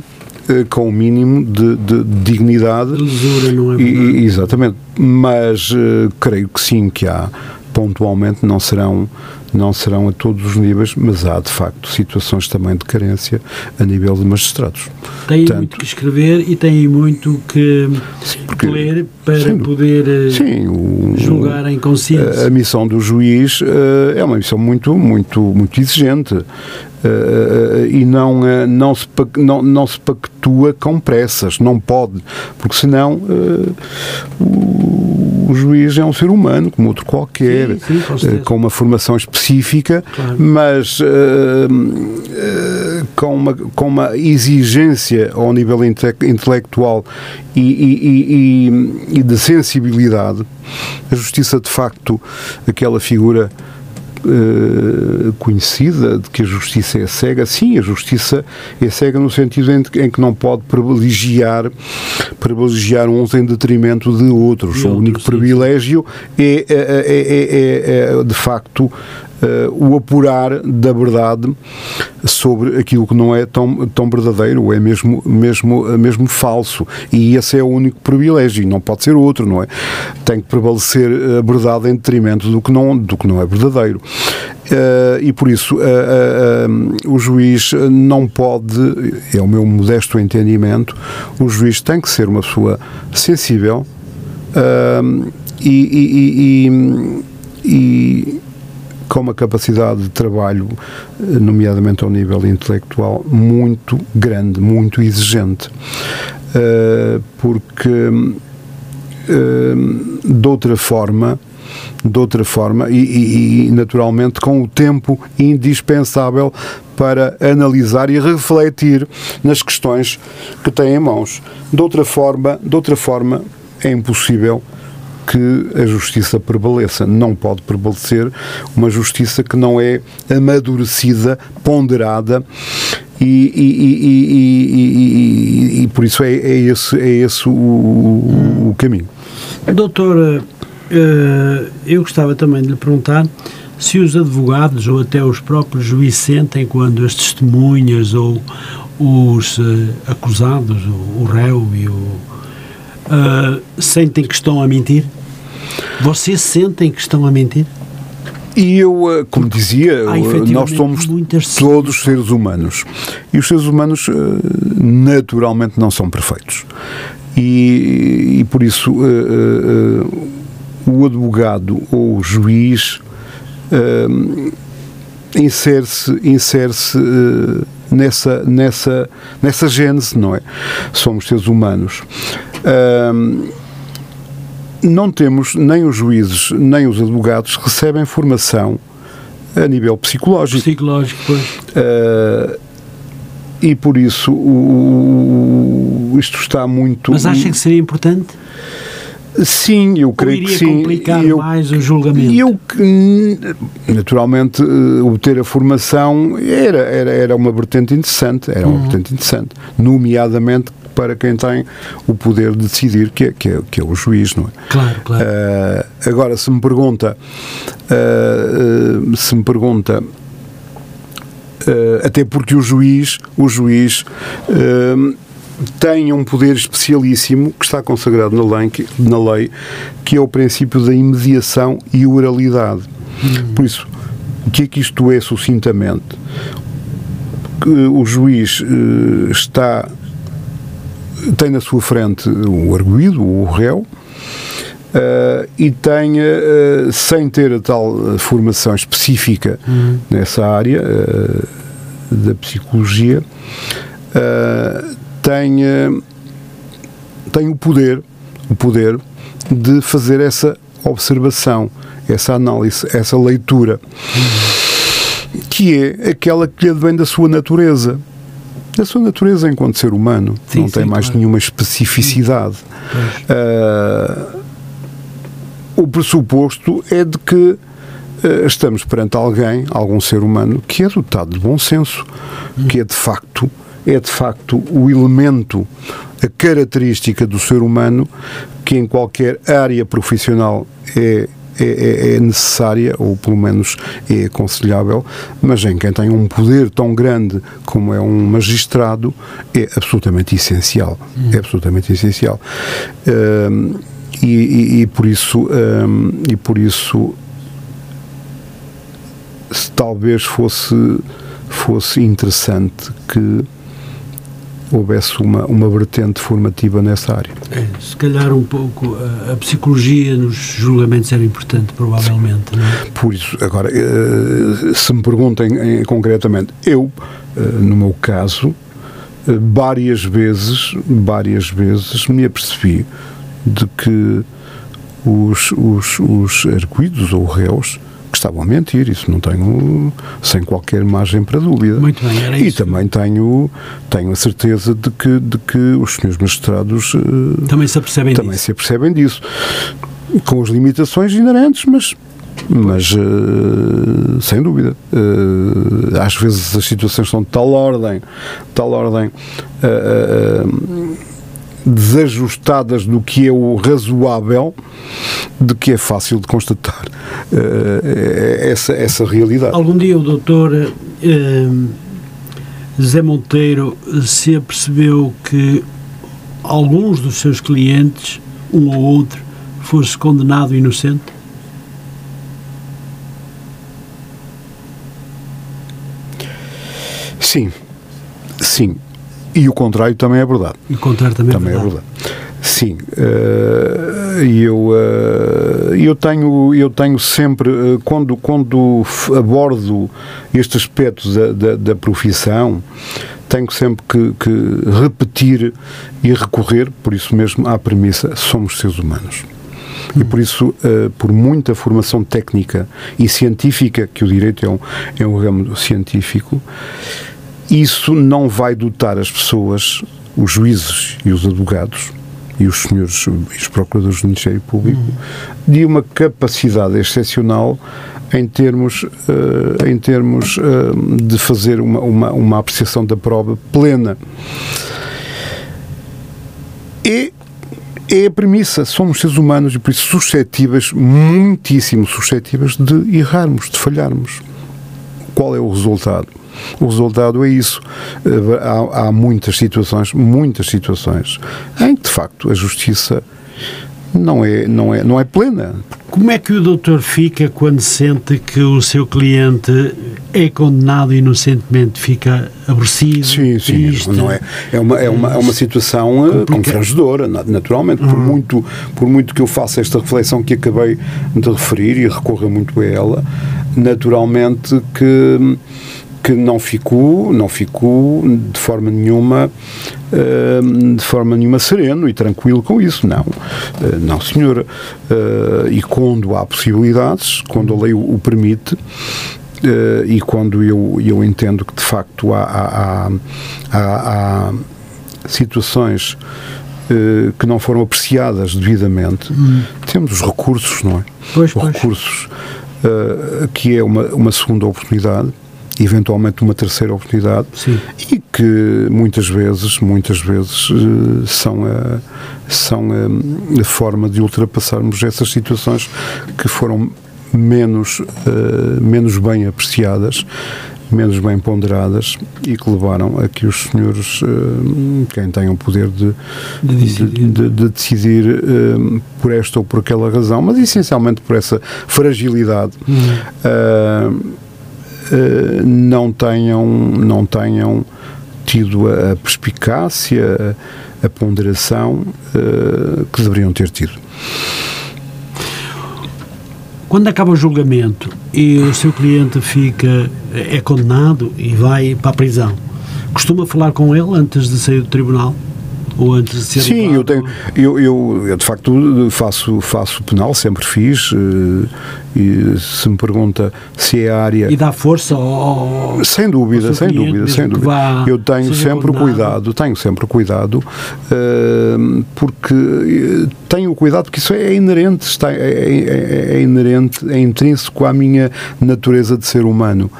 eh, com o mínimo de, de dignidade. Lisura, não é E- exatamente. Mas eh, creio que sim, que há pontualmente, não serão, não serão a todos os níveis, mas há de facto situações também de carência a nível de magistrados. Têm Portanto, muito que escrever e têm muito que porque- ler para Sim, poder eh, Sim, o, julgar em consciência. a missão do juiz eh, é uma missão muito, muito, muito exigente eh, e não, não, se, não, não se pactua com pressas, não pode, porque senão o, o juiz é um ser humano, como outro qualquer, Sim, sim, com eh, com uma formação específica, Claro. mas eh, eh, com, uma, com uma exigência ao nível inte- intelectual e- e- e- e de sensibilidade. A justiça, de facto, aquela figura eh, conhecida de que a justiça é cega, sim, a justiça é cega no sentido em que, em que não pode privilegiar, privilegiar uns em detrimento de outros. O único outros, privilégio é, é- é- é- é, de facto eh, o apurar da verdade sobre aquilo que não é tão, tão verdadeiro, é mesmo, mesmo, mesmo falso. E esse é o único privilégio, não pode ser outro, não é? Tem que prevalecer a verdade em detrimento do que não, do que não é verdadeiro. Eh, e por isso eh, eh, eh, o juiz não pode, é o meu modesto entendimento, o juiz tem que ser uma pessoa sensível e- e- e- e com uma capacidade de trabalho, eh, nomeadamente ao nível intelectual, muito grande, muito exigente. Ah, porque hum, de outra forma de outra forma e, e- e, naturalmente com o tempo indispensável para analisar e refletir nas questões que tem em mãos. De outra forma, de outra forma é impossível que a justiça prevaleça. Não pode prevalecer uma justiça que não é amadurecida, ponderada e, e- e- e- por isso é, é esse, é esse o, o- caminho. Doutor, eh, eu gostava também de lhe perguntar se os advogados ou até os próprios juízes sentem quando as testemunhas ou os eh, acusados, o réu e o. eh, sentem que estão a mentir? Vocês sentem que estão a mentir? E eu, eh, como dizia, efetivamente nós somos todos seres humanos. E os seres humanos, naturalmente, não são perfeitos. E, e por isso, o advogado ou o juiz insere-se insere nessa, nessa, nessa gênese, não é? Somos seres humanos. Ahm, não temos, nem os juízes, nem os advogados recebem formação a nível psicológico. Psicológico, pois. Uh, e por isso o, o- isto está muito. Mas acha que seria importante? Sim, eu creio que sim. complicar eu, mais o julgamento? eu que, naturalmente, eh, obter a formação era, era, era uma vertente interessante, era Uhum. uma vertente interessante, nomeadamente para quem tem o poder de decidir, que é, que é, que é o juiz, não é? Claro, claro. Ah, agora, se me pergunta, ah, se me pergunta, ah, até porque o juiz, o juiz tem um poder especialíssimo que está consagrado na lei, que, na lei, que é o princípio da imediação e oralidade. Por isso, o que é que isto é sucintamente? Que o juiz está tem na sua frente o arguído, o réu, eh, e tenha, eh, sem ter a tal eh, formação específica nessa área eh, da psicologia, tenha, tem o poder, o poder de fazer essa observação, essa análise, essa leitura, que é aquela que lhe vem da sua natureza. Da sua natureza enquanto ser humano. Sim, não tem sim, mais claro. nenhuma especificidade. Ah, o pressuposto é de que ah, estamos perante alguém, algum ser humano, que é dotado de bom senso, que é de facto é de facto o elemento, a característica do ser humano que em qualquer área profissional é é, é, é, necessária, ou pelo menos é aconselhável, mas em quem tem um poder tão grande como é um magistrado, é absolutamente essencial. Hum. É absolutamente essencial. Um, e, e, e, por isso, um, e por isso se talvez fosse, fosse interessante que houvesse uma, uma vertente formativa nessa área. É, se calhar um pouco a, a, psicologia nos julgamentos era importante, provavelmente. Não é? Por isso, agora, eh, se me perguntem concretamente, eu, eh, no meu caso, eh, várias vezes, várias vezes me apercebi de que os, os, os arguídos ou réus que estavam a mentir, isso não tenho sem qualquer margem para dúvida. Muito bem, era e isso. E também tenho, tenho a certeza de que, de que os senhores magistrados eh, também se apercebem também disso. se apercebem disso, com as limitações inerentes, mas mas uh, sem dúvida uh, às vezes as situações são de tal ordem tal ordem uh, desajustadas do que é o razoável, de que é fácil de constatar uh, essa, essa realidade. Algum dia o doutor uh, Zé Monteiro se apercebeu que alguns dos seus clientes, um ou outro, fosse condenado inocente? Sim, sim. E o contrário também é verdade. E o contrário também, também é, verdade. é verdade. Sim, uh, eu, uh, eu, tenho, eu tenho sempre, uh, quando, quando abordo este aspecto da, da, da profissão, tenho sempre que, que, repetir e recorrer, por isso mesmo, à premissa: somos seres humanos. E por isso, por muita formação técnica e científica, que o direito é um, é um ramo científico, isso não vai dotar as pessoas, os juízes e os advogados, e os senhores e os procuradores do Ministério Público, uhum. de uma capacidade excepcional em termos, uh, em termos uh, de fazer uma, uma, uma apreciação da prova plena. E é a premissa, somos seres humanos e por isso suscetíveis, muitíssimo suscetíveis de errarmos, de falharmos. Qual é o resultado? O resultado é isso. Eh, há, há muitas situações, muitas situações, em que de facto a justiça não é, não é, não é plena. Como é que o doutor fica quando sente que o seu cliente é condenado inocentemente? Fica aborrecido? Sim, sim. Triste, não é, é, uma, é, uma, é uma situação eh, constrangedora, naturalmente. Uhum. Por, muito, por muito que eu faça esta reflexão que acabei de referir e recorra muito a ela, naturalmente que que não ficou, não ficou de forma nenhuma, uh, de forma nenhuma sereno e tranquilo com isso, não, uh, não senhora, uh, e quando há possibilidades, quando a lei o, o permite, e quando eu, eu entendo que de facto há, há, há, há situações que não foram apreciadas devidamente, hum. temos os recursos, não é? Pois, os pois. recursos, que é uma, uma segunda oportunidade, eventualmente uma terceira oportunidade Sim. e que muitas vezes muitas vezes eh, são a, são a, a, forma de ultrapassarmos essas situações que foram menos uh, menos bem apreciadas menos bem ponderadas e que levaram a que os senhores, uh, quem tem o poder de, de decidir, de, de, de decidir uh, por esta ou por aquela razão, mas essencialmente por essa fragilidade, uhum. Eh, não tenham, não tenham tido a, perspicácia, a, ponderação uh, que deveriam ter tido. Quando acaba o julgamento e o seu cliente fica é condenado e vai para a prisão, costuma falar com ele antes de sair do tribunal? ou antes de ser Sim, eu tenho, eu, eu, eu, de facto faço, faço penal, sempre fiz, uh, e se me pergunta se é a área. E dá força ao. Sem dúvida, ao sem dúvida, sem dúvida. Eu tenho sempre cuidado, tenho sempre cuidado, eh, porque eh, tenho cuidado porque isso é inerente, está, é, é- é inerente, é intrínseco à minha natureza de ser humano.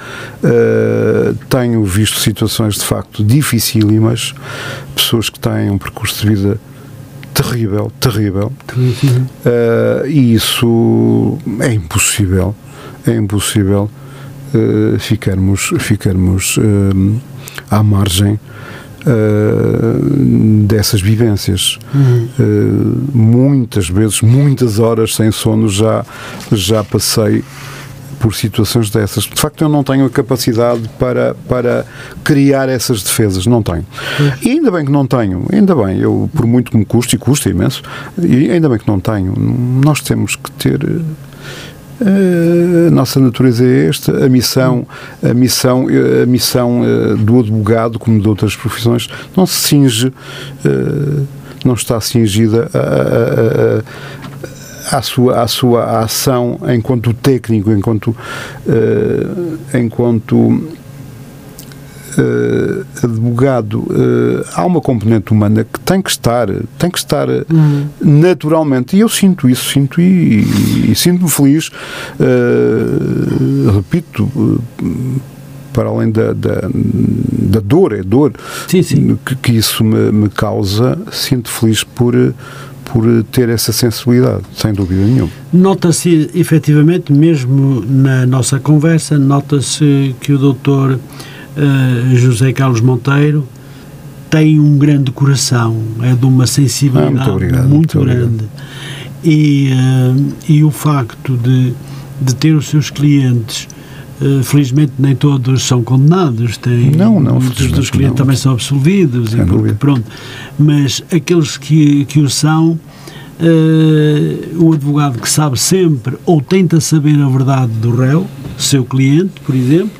Eh, tenho visto situações de facto dificílimas, pessoas que têm um percurso de vida terrível, terrível, Uh, e isso é impossível, é impossível uh, ficarmos, ficarmos um, à margem uh, dessas vivências. Uh, muitas vezes, muitas horas sem sono já, já passei por situações dessas. De facto, eu não tenho a capacidade para, para criar essas defesas, não tenho. E ainda bem que não tenho, ainda bem, eu, por muito que me custe, e custa imenso, e ainda bem que não tenho. Nós temos que ter. eh, a nossa natureza é esta, a missão, a missão, eh, a missão eh, do advogado, como de outras profissões, não se cinge, não está cingida a- a- a- à sua, à sua ação enquanto técnico, enquanto, eh, enquanto eh, advogado. Eh, há uma componente humana que tem que estar, tem que estar eh, naturalmente. E eu sinto isso, sinto e, e, e sinto-me feliz. Repito. para além da, da, da dor, é dor Sim, sim. Que, que isso me, me causa, sinto feliz por, por ter essa sensibilidade, sem dúvida nenhuma. Nota-se efetivamente, mesmo na nossa conversa, nota-se que o doutor eh, José Carlos Monteiro tem um grande coração, é de uma sensibilidade Ah, muito obrigado, muito muito grande. E, eh, e o facto de, de ter os seus clientes, eh, felizmente nem todos são condenados, tem, Não, não, muitos dos clientes não. também são absolvidos, e porque, pronto, mas aqueles que, que o são, eh, o advogado que sabe sempre ou tenta saber a verdade do réu, seu cliente, por exemplo,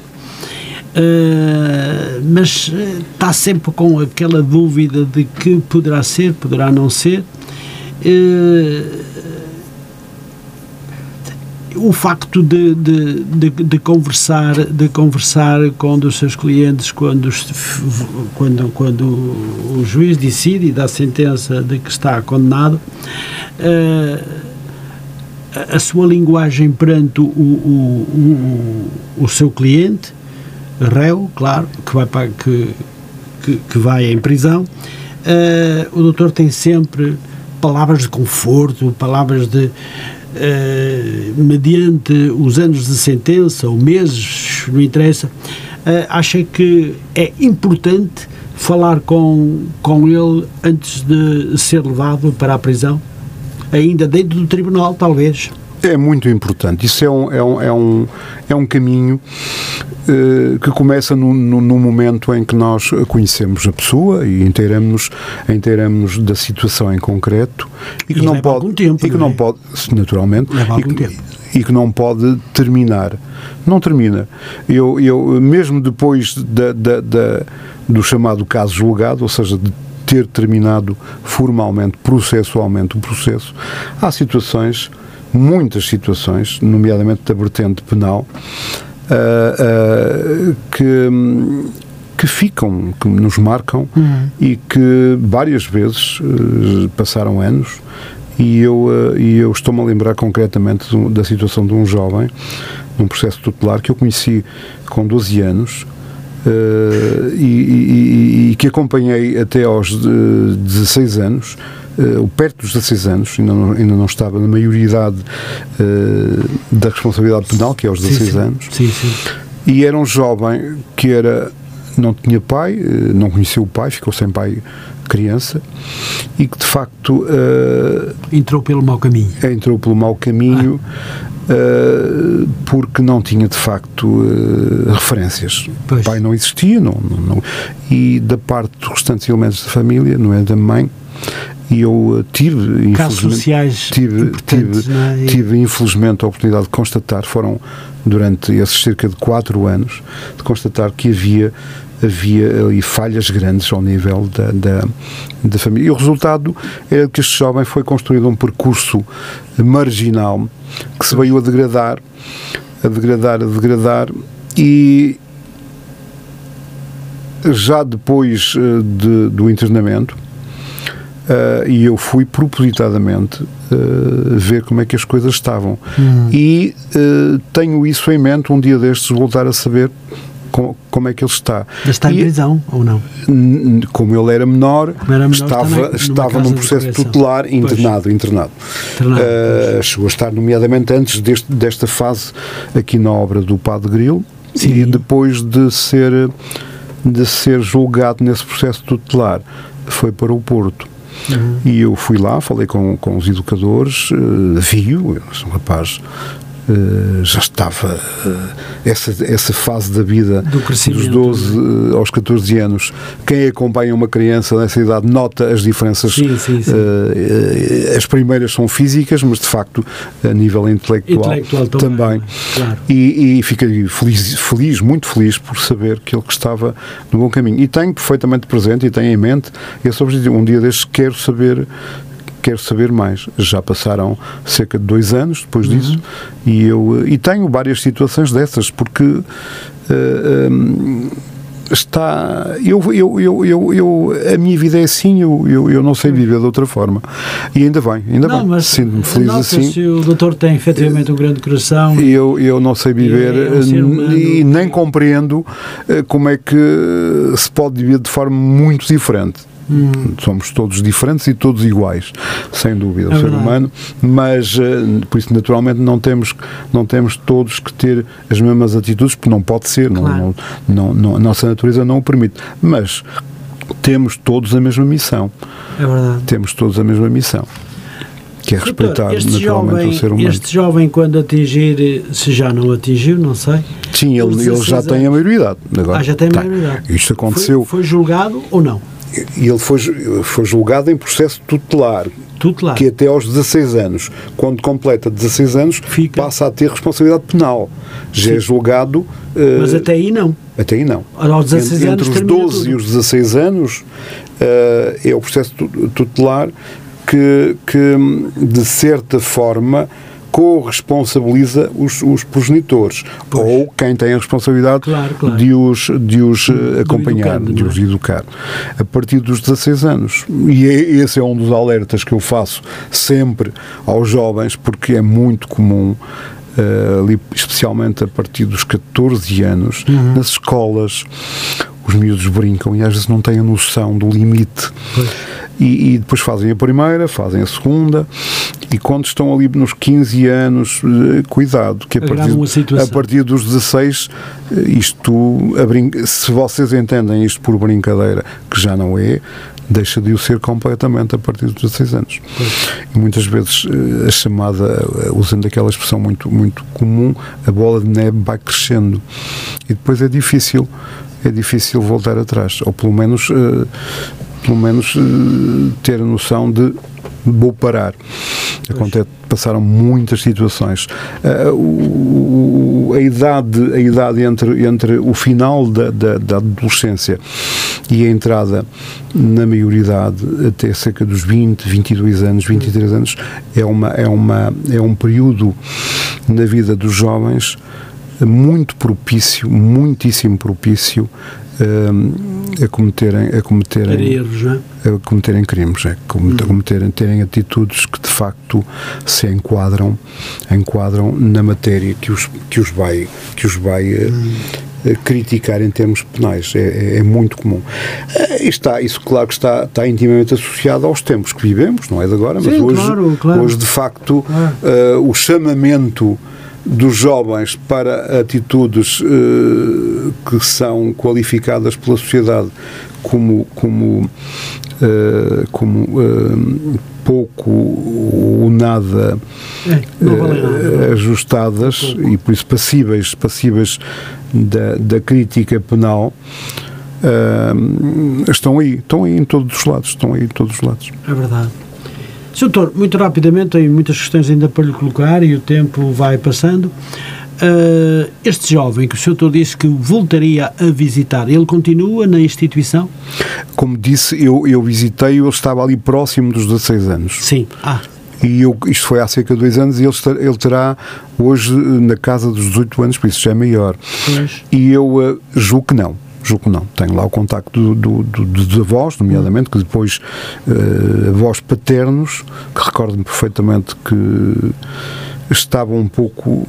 eh, mas eh, está sempre com aquela dúvida de que poderá ser, poderá não ser. Eh, o facto de, de, de, de conversar de conversar com dos seus clientes quando, os- quando, quando o juiz decide e dá sentença de que está condenado eh, a- sua linguagem perante o, o, o, o seu cliente réu, claro, que vai, para, que, que, que vai em prisão eh, o doutor tem sempre palavras de conforto, palavras de eh, mediante os anos de sentença ou meses, não interessa, eh, acha que é importante falar com, com ele antes de ser levado para a prisão? Ainda dentro do tribunal, talvez. É muito importante. Isso é um, é um, é um, é um caminho eh, que começa no, no, no momento em que nós conhecemos a pessoa e inteiramos-nos inteiramos da situação em concreto e que E não pode tempo, e que não é? pode naturalmente Leva e que, tempo. e que não pode terminar não termina eu, eu mesmo depois da, da, da- do chamado caso julgado ou seja de ter terminado formalmente processualmente o processo há situações muitas situações, nomeadamente da vertente penal, ah, ah, que, que ficam, que nos marcam e que várias vezes eh, passaram anos. E eu, eh, e eu estou-me a lembrar concretamente um- da situação de um jovem, num processo tutelar, que eu conheci com 12 anos, eh, e, e- e- que acompanhei até aos eh, 16 anos, ou perto dos 16 anos, ainda não, ainda não estava na maioridade eh, da responsabilidade penal, que é aos 16 sim, anos, Sim, sim. e era um jovem que era não tinha pai, eh, não conhecia o pai, ficou sem pai criança, e que de facto eh, Entrou pelo mau caminho. entrou pelo mau caminho eh, porque não tinha de facto eh, referências. Pois. O pai não existia, não, não- não- e da parte dos restantes elementos da família, não é da mãe, e eu eh, tive, Casos infelizmente, sociais tive, tive, é? Tive infelizmente a oportunidade de constatar, foram durante esses cerca de quatro anos, de constatar que havia havia ali falhas grandes ao nível da, da, da família. E o resultado era que este jovem foi construído um percurso marginal que se veio a degradar, a degradar, a degradar e já depois uh, de, do internamento, uh, e eu fui propositadamente uh, ver como é que as coisas estavam. Hum. E tenho isso em mente, um dia destes, voltar a saber como, como é que ele está. Mas está em prisão ou não? Como ele era menor, era menor, estava, estava num processo tutelar Pois. internado, internado. Internado, Eh, chegou a estar, nomeadamente, antes deste, desta fase aqui na obra do Padre Grilo Sim. e depois de ser, de ser julgado nesse processo tutelar, foi para o Porto. Uhum. E eu fui lá, falei com, com os educadores, eh, vi-o, um rapaz. Eh, já estava eh, essa, essa fase da vida dos 12 eh, aos 14 anos quem acompanha uma criança nessa idade nota as diferenças Sim, sim, sim. as primeiras são físicas mas de facto a nível intelectual, Intelectual também, claro. e, e fiquei feliz, feliz, muito feliz por saber que ele estava no bom caminho. E tenho perfeitamente presente e tenho em mente esse objetivo. Um dia destes quero saber quero saber mais. Já passaram cerca de dois anos depois Uhum. disso e eu e tenho várias situações dessas porque eh, hum, está eu, eu, eu, eu, eu- a minha vida é assim eu, eu, eu não sei viver de outra forma e ainda bem ainda Não, bem mas sinto-me feliz assim o doutor tem efetivamente um grande coração. e eu, eu não sei viver É um eh, e nem compreendo eh, como é que se pode viver de forma muito diferente. Hum. Somos todos diferentes e todos iguais, sem dúvida, o É ser verdade. humano, mas eh, por isso naturalmente não temos, não temos todos que ter as mesmas atitudes, porque não pode ser, Claro. não, não, não- a nossa natureza não o permite. Mas temos todos a mesma missão, É verdade. temos todos a mesma missão, que é respeitar naturalmente jovem, o ser humano. este jovem, quando atingir, se já não atingiu, não sei. Sim, ele, ele 16 já tem a anos. maioridade. Agora, Ah, já tem a maioridade. Isto aconteceu. Foi, foi julgado ou não? E ele foi, foi julgado em processo tutelar, lá. que até aos 16 anos, quando completa 16 anos, Fica. passa a ter responsabilidade penal. Já é julgado. eh, Mas até aí não. até aí não. Aos 16 entre, anos entre os termina 12 tudo. e os 16 anos eh, é o processo tu- tutelar que, que, de certa forma, corresponsabiliza os, os progenitores ou quem tem a responsabilidade Claro, claro. de os, de os eh, acompanhar, educando, de não é? os educar. A partir dos 16 anos. E é- esse é um dos alertas que eu faço sempre aos jovens, porque é muito comum. eh, ali, especialmente a partir dos 14 anos, Uhum. nas escolas, os miúdos brincam e às vezes não têm a noção do limite. E, e depois fazem a primeira, fazem a segunda, e quando estão ali nos 15 anos, eh, cuidado, que a partir, a partir dos 16, eh, isto, se vocês entendem isto por brincadeira, que já não é, deixa de o ser completamente a partir dos 16 anos. E muitas vezes eh, a chamada, usando aquela expressão muito, muito comum, a bola de neve vai crescendo. E depois é difícil, é difícil voltar atrás, ou pelo menos, eh, pelo menos eh, ter a noção de vou parar. Acontece, passaram muitas situações. O- o- a idade, a idade entre, entre o final da, da, da adolescência e a entrada na maioridade até cerca dos 20, 22 anos, 23 anos é, uma, é, uma, é um período na vida dos jovens muito propício, muitíssimo propício hum, a cometerem, a cometerem erros, não é? a cometerem crimes, é, a cometerem, terem atitudes que de facto se enquadram, enquadram na matéria que os, que os vai, que os vai eh, eh, criticar em termos penais. É, é- é muito comum. Eh, e está, isso claro que está, está intimamente associado aos tempos que vivemos, não é de agora, mas Sim, hoje, claro, claro. hoje de facto Claro. eh, o chamamento dos jovens para atitudes eh, que são qualificadas pela sociedade como, como, eh, como eh, pouco ou nada É, eh, ajustadas e por isso passíveis, passíveis da, da crítica penal estão aí, estão aí em todos os lados, estão aí em todos os lados. É verdade. Sr. Doutor, muito rapidamente, tenho muitas questões ainda para lhe colocar e o tempo vai passando. eh, este jovem que o senhor disse que voltaria a visitar, ele continua na instituição? Como disse, eu, eu visitei, ele estava ali próximo dos 16 anos. Sim. Ah, E eu, isto foi há cerca de dois anos e ele, está- ele terá hoje eh, na casa dos 18 anos, por isso já é maior. pois. E eu eh, julgo que não. Julgo que não. Tenho lá o contacto do, do, do- dos avós, nomeadamente, que depois eh, avós paternos, que recordo-me perfeitamente que estavam um pouco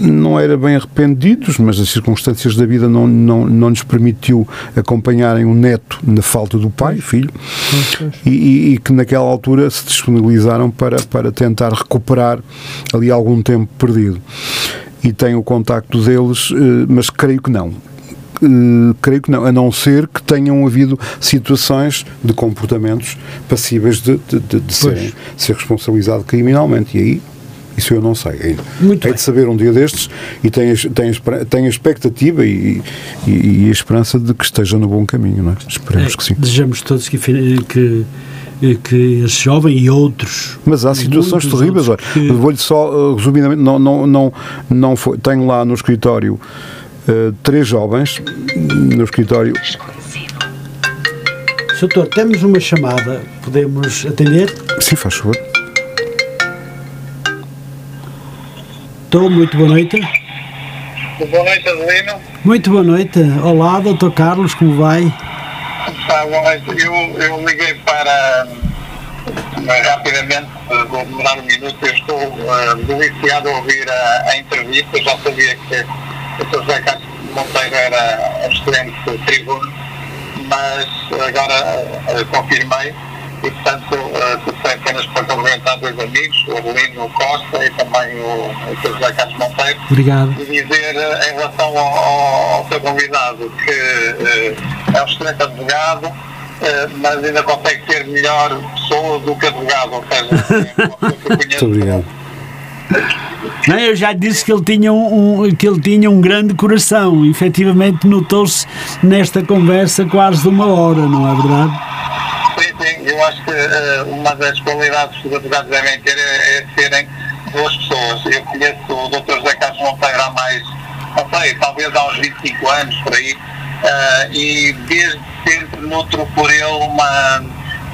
não era bem arrependidos, mas as circunstâncias da vida não, não, não lhes permitiu acompanharem o neto na falta do pai, filho, e, e- e que naquela altura se disponibilizaram para, para tentar recuperar ali algum tempo perdido. E tenho o contacto deles, eh, mas creio que não. Eh, creio que não, a não ser que tenham havido situações de comportamentos passíveis de, de, de, de serem, ser responsabilizado criminalmente. E aí, isso eu não sei. Muito Hei bem. de saber um dia destes e tenho, a- tenho, a espera- tenho a expectativa e, e, e a esperança de que esteja no bom caminho, não é? Esperemos É, que sim. Desejamos todos que, que, que esse jovem e outros. Mas há situações terríveis. Que- vou-lhe só uh, resumidamente, não, não, não, não foi, tenho lá no escritório uh, três jovens no escritório. Doutor, temos uma chamada, podemos atender? Sim, faz favor. Estou, muito boa noite. Boa noite, Adelino. Muito boa noite. Olá, doutor Carlos, como vai? Tá, boa noite. Eu, eu liguei para eh, rapidamente, eh, vou demorar um minuto. Eu estou eh, deliciado a ouvir a, a entrevista. Já sabia que o Sr. José Castro Monteiro era excelente tribuno, mas agora eh, confirmei. E, portanto, passei apenas para cumprimentar dois amigos, o Adelino Costa e também o, o Sr. José Castro Monteiro. Obrigado. e dizer eh, em relação ao, ao, ao seu convidado que eh, é um excelente advogado, eh, mas ainda consegue ser melhor pessoa do que advogado, ou seja, é uma pessoa que eu conheço. Muito obrigado. Não, eu já disse que ele tinha um, um- que ele tinha um grande coração. Efetivamente notou-se nesta conversa quase de uma hora, não é verdade? Sim, sim, eu acho que eh, uma das qualidades que os advogados devem ter é, é serem boas pessoas. Eu conheço o Dr. José Carlos Monteiro há mais, não sei, talvez há uns 25 anos por aí, eh, e desde sempre nutro por ele uma,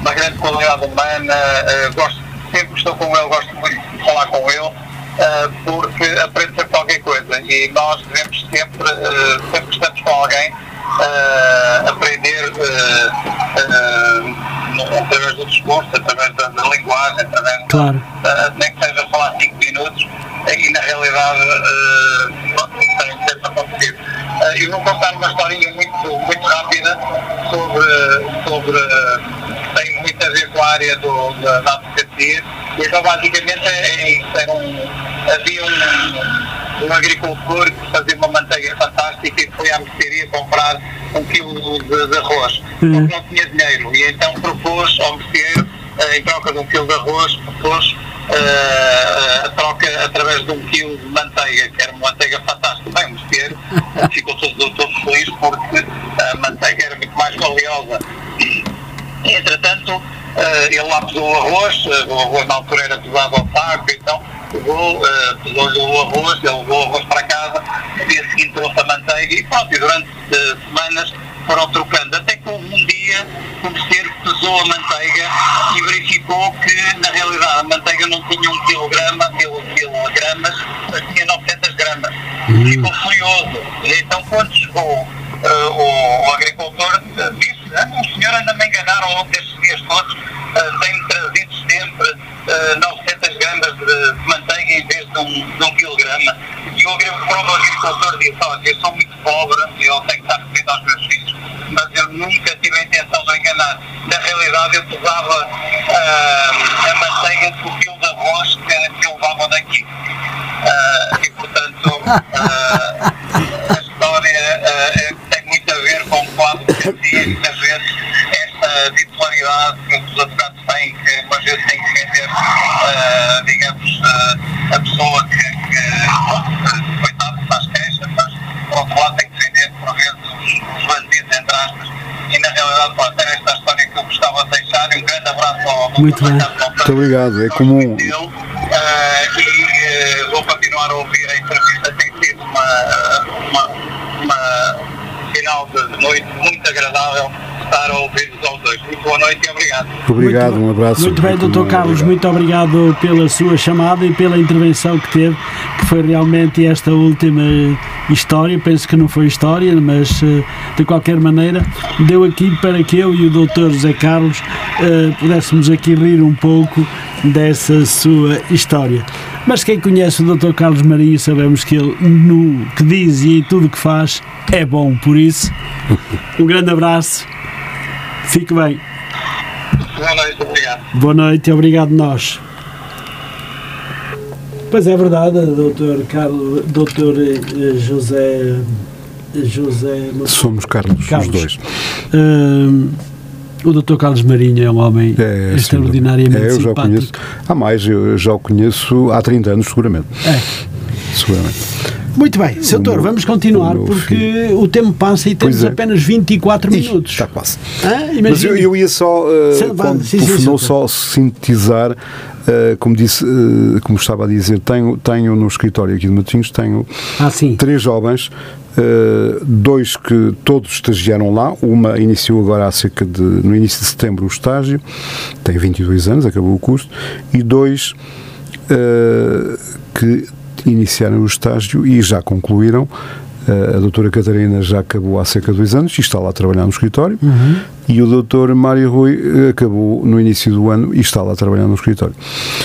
uma grande qualidade humana, eh, gosto, sempre estou com ele, gosto muito de falar com ele. eh, porque aprende sempre qualquer coisa e nós devemos sempre, eh, sempre que estamos com alguém, eh, aprender através do discurso, através da, da linguagem, através Claro. da- nem que seja falar 5 minutos e na realidade não- tem sempre acontecido. Eh, eu vou contar uma historinha muito, muito rápida sobre, sobre tem muito a ver com a área do, da, da advocacia e então basicamente é, é um, havia um, um agricultor que fazia uma manteiga fantástica e foi à mercearia comprar um quilo de, de arroz, Uhum. porque não tinha dinheiro e então propôs ao merceeiro, em troca de um quilo de arroz, propôs eh, a troca através de um quilo de manteiga, que era uma manteiga fantástica. Bem, o merceeiro eh, ficou todo, todo feliz porque a manteiga era muito mais valiosa. Entretanto, eh, ele lá pesou o arroz, eh, o arroz na altura era pesado ao saco, então pegou, eh, pesou-lhe o arroz, ele levou o arroz para casa, no dia seguinte trouxe a manteiga e pronto, e durante eh, semanas foram trocando, até que houve um dia que manteiga e verificou que na realidade a manteiga não tinha um quilograma, quil- quilogramas, mas tinha 900 gramas. Ficou furioso. Então quando chegou eh, o, o agricultor eh, disse, ah, o senhor anda me enganaram ao longo destes dias todos, uh, tem trazido sempre eh, 900 gramas de, manteiga em vez de um, de um quilograma. E o próprio agricultor disse, olha, eu sou muito pobre, eu tenho que estar referido aos meus filhos, mas eu nunca tive a intenção enganar. Na realidade eu pesava ah, a manteiga do quilo de arroz que, que eu levava daqui. Ah, e portanto ah, a história ah, é- tem muito a ver com o quadro que e muitas vezes esta titularidade que os advogados têm, que às vezes têm que defender, ah, digamos, a pessoa que, que coitado, faz queixa, mas por outro lado tem que defender por vezes os, os bandidos, entre aspas. E na realidade, pode um grande abraço ao Muito bem. Muito obrigado. É comum. e vou continuar a ouvir a entrevista. Tem sido uma, uma, final de noite muito agradável estar a ouvir-vos aos dois. Muito boa noite e obrigado. Obrigado, um abraço. Muito bem, Dr. Carlos, muito obrigado pela sua chamada e pela intervenção que teve foi realmente esta última história. Penso que não foi história, mas eh, de qualquer maneira deu aqui para que eu e o Dr. José Carlos eh, pudéssemos aqui rir um pouco dessa sua história. Mas quem conhece o Dr. Carlos Marinho sabemos que ele, no que diz e em tudo o que faz, é bom. Por isso, um grande abraço. Fique bem. Boa noite, obrigado. Boa noite obrigado nós. Pois é verdade, Dr. Carlos, Dr. eh, José José Somos Carlos, Carlos. os dois. Hum, o Dr. Carlos Marinho é um homem É, extraordinariamente é, eu já o simpático. conheço. Há mais, eu já o conheço há 30 anos, seguramente. É. Seguramente. Muito bem, Sr. Doutor, vamos continuar o porque o tempo passa e temos é. apenas 24 Ih, minutos. Está quase. Hã? Mas eu, eu ia só, uh, Sim, sim, sim. só sintetizar, uh, como disse, uh, como estava a dizer, tenho, tenho no escritório aqui de Matinhos, tenho Ah, três jovens, uh, dois que todos estagiaram lá, uma iniciou agora há cerca de, no início de setembro o estágio, tem 22 anos, acabou o curso, e dois que iniciaram o estágio e já concluíram. A doutora Catarina já acabou há cerca de dois anos e está lá a trabalhar no escritório. E o doutor Mário Rui uh, acabou no início do ano e está lá a trabalhar no escritório.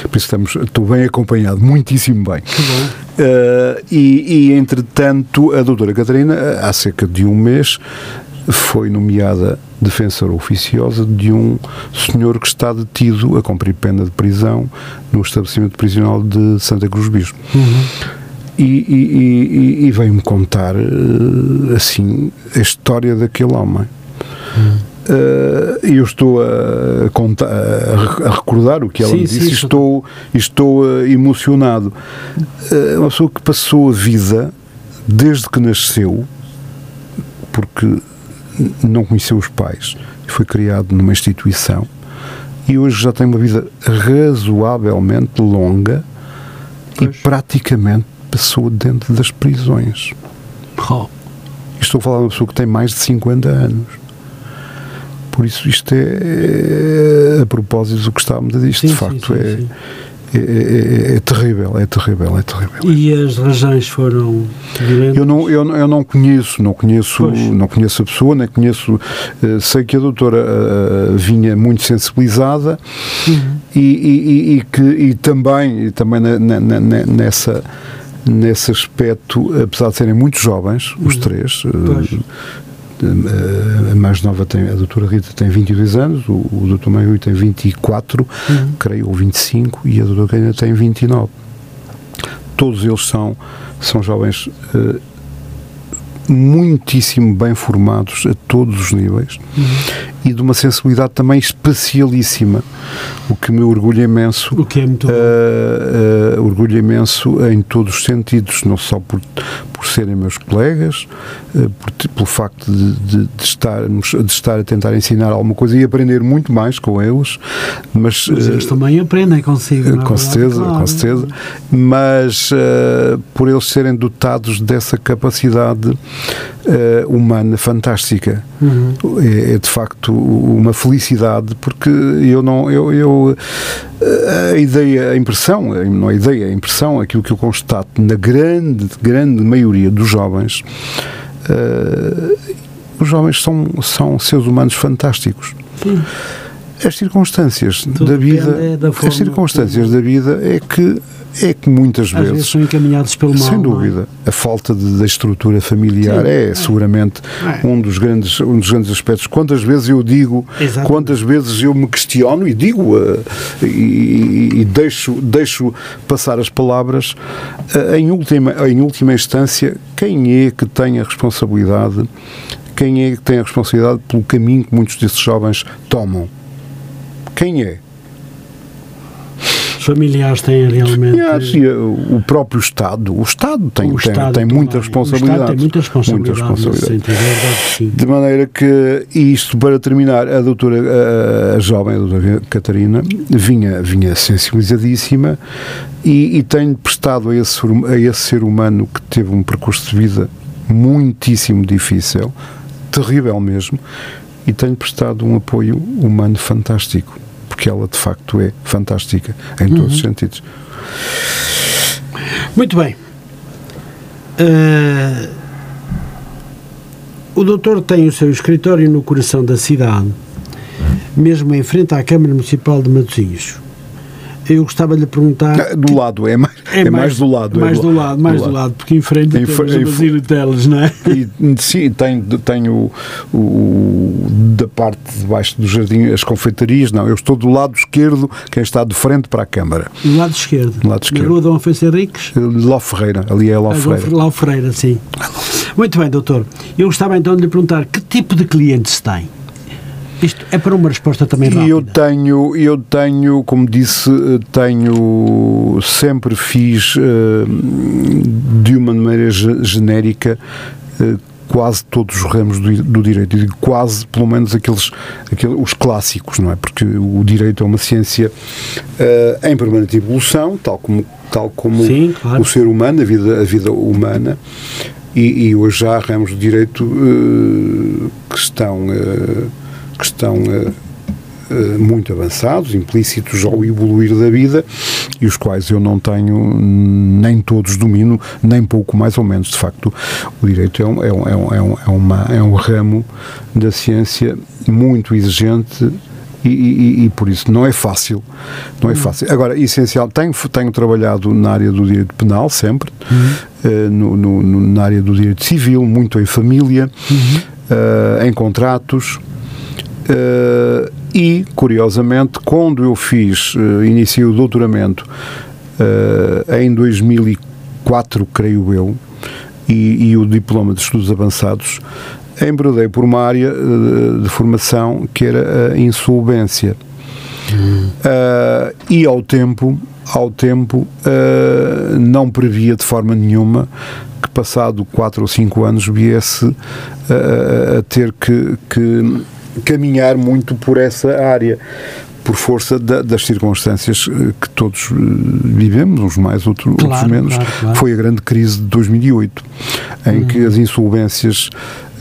Por isso estamos, estou bem acompanhado, muitíssimo bem. Uh, e, e, entretanto, a doutora Catarina, há cerca de um mês, foi nomeada defensora oficiosa de um senhor que está detido a cumprir pena de prisão no estabelecimento prisional de Santa Cruz Bispo. E, e, e- e- e veio-me contar eh, assim a história daquele homem. Eh, E eu estou a, contar, a re- a recordar o que ela Sim, me disse e sim. estou, estou eh, emocionado. Eh, uma pessoa que passou a vida desde que nasceu, porque não conheceu os pais, foi criado numa instituição e hoje já tem uma vida razoavelmente longa e praticamente passou dentro das prisões. Oh, Estou a falar de uma pessoa que tem mais de 50 anos. Por isso, isto é, é a propósito do que estávamos a dizer. Isto, Sim, de facto, sim, é, sim. É, é- é terrível, é terrível, é terrível. E as razões foram violentas? Eu não, eu, eu não conheço, não conheço, Pois. não conheço a pessoa, nem conheço. eh, sei que a doutora eh, vinha muito sensibilizada Uhum. e, e- e- que e também, e também na- na- na- nessa nesse aspecto, apesar de serem muito jovens, os três. eh, Uhum. Pois. eh, a mais nova tem, a doutora Rita tem 22 anos, o, o doutor Maio tem 24, Uhum. creio, ou 25, e a doutora Caina tem 29 todos eles são, são jovens eh, muitíssimo bem formados a todos os níveis e de uma sensibilidade também especialíssima, o que me orgulha imenso. O que é muito eh, orgulho imenso em todos os sentidos, não só por, por serem meus colegas, eh, por pelo facto de, de, de estarmos, de estar a tentar ensinar alguma coisa e aprender muito mais com eles, mas, Mas eles também aprendem consigo. não é com certeza, Claro. com certeza. Mas por eles serem dotados dessa capacidade eh, humana fantástica. Uhum. É, é, de facto uma felicidade porque eu não eu, eu eh, a ideia a impressão não a ideia a impressão aquilo que eu constato na grande grande maioria dos jovens eh, os jovens são são seres humanos fantásticos Sim. As circunstâncias Tudo da vida depende da forma as circunstâncias da vida é que é que muitas vezes vezes são encaminhados pelo mal. sem é? dúvida a falta de, da estrutura familiar Sim, é, é. seguramente É. um dos grandes um dos grandes aspectos quantas vezes eu digo Exatamente. quantas vezes eu me questiono e digo eh, e, e- deixo deixo passar as palavras eh, em última em última instância quem é que tem a responsabilidade quem é que tem a responsabilidade pelo caminho que muitos desses jovens tomam quem é Os familiares têm realmente. E, uh, o próprio Estado, o Estado tem, o tem, Estado tem muita O responsabilidade. Estado tem muita responsabilidade. Muita responsabilidade. sentido, é verdade que sim. De maneira que, e isto para terminar, a doutora, a, jovem, a doutora Catarina, vinha, vinha sensibilizadíssima e, e tenho prestado a esse, a esse ser humano que teve um percurso de vida muitíssimo difícil, terrível mesmo, e tenho prestado um apoio humano fantástico, porque ela de facto é fantástica em todos os sentidos. Muito bem. Eh, o doutor tem o seu escritório no coração da cidade, mesmo em frente à Câmara Municipal de Matosinhos. Eu gostava de lhe perguntar. Ah, Do lado, é mais, é mais, do lado. é Mais do lado, mais do lado, porque em frente Em temos fr- Basílio Teles, não é? E sim, tem, tem o, o- da parte de baixo do jardim as confeitarias. Não, eu estou do lado esquerdo, quem está de frente para a Câmara. Do lado esquerdo. Do lado esquerdo. Na rua Dom Afonso Henriques. Ló Ferreira, ali é Ló Ferreira. Lá Freira, sim. Muito bem, doutor. Eu gostava então de lhe perguntar que tipo de clientes tem? Isto é para uma resposta também rápida. E eu tenho, eu tenho, como disse, eh, tenho sempre fiz eh, de uma maneira ge- genérica eh, quase todos os ramos do, do direito, digo quase, pelo menos aqueles, aqueles os clássicos, não é? Porque o direito é uma ciência eh, em permanente evolução, tal como tal como Sim, claro. o ser humano, a vida, a vida humana. E, e hoje já há ramos de direito eh, que estão eh, que estão eh, eh, muito avançados, implícitos ao evoluir da vida, e os quais eu não tenho nem todos domino, nem pouco mais ou menos. De facto, o direito é um, é um, é um, é é uma, é um ramo da ciência muito exigente. E, e- e por isso não é fácil, não é fácil. Agora, essencial, tenho, tenho trabalhado na área do direito penal sempre, eh, no, no- na área do direito civil, muito em família, eh, em contratos, eh, e, curiosamente, quando eu fiz, eh, iniciei o doutoramento eh, em 2004, creio eu, e, e o diploma de estudos avançados, embrodei por uma área de formação que era a insolvência. E ao tempo, ao tempo não previa de forma nenhuma que passado 4 ou 5 anos viesse ah, a ter que, que caminhar muito por essa área por força da- das circunstâncias eh, que todos eh, vivemos, uns mais, outro- outros Claro, menos, claro, claro. foi a grande crise de 2008, em que as insolvências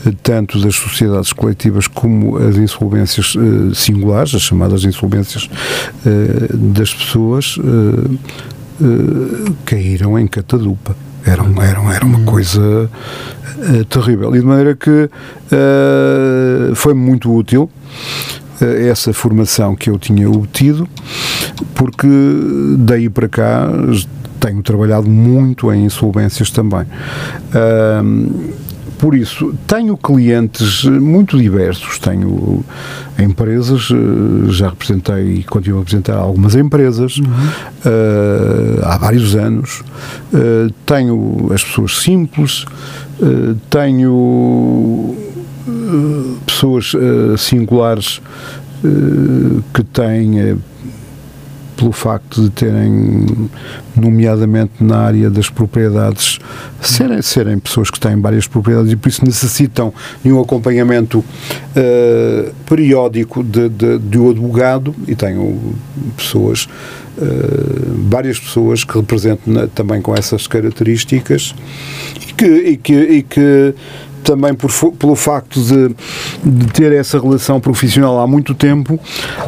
eh, tanto das sociedades coletivas como as insolvências eh, singulares, as chamadas insolvências eh, das pessoas, eh, caíram em catadupa. Era, era, era uma coisa eh, terrível. E de maneira que eh, foi muito útil eh, essa formação que eu tinha obtido, porque daí para cá tenho trabalhado muito em insolvências também. Por isso, tenho clientes muito diversos. Tenho empresas, eh, já representei e continuo a representar algumas empresas eh, há vários anos. Eh, tenho as pessoas simples, eh, tenho pessoas singulares que têm pelo facto de terem, nomeadamente na área das propriedades, serem, serem pessoas que têm várias propriedades e por isso necessitam de um acompanhamento eh, periódico de, de, de um advogado e tenho pessoas, eh, várias pessoas que representam também com essas características e que, e que, e que também por, pelo facto de, de ter essa relação profissional há muito tempo,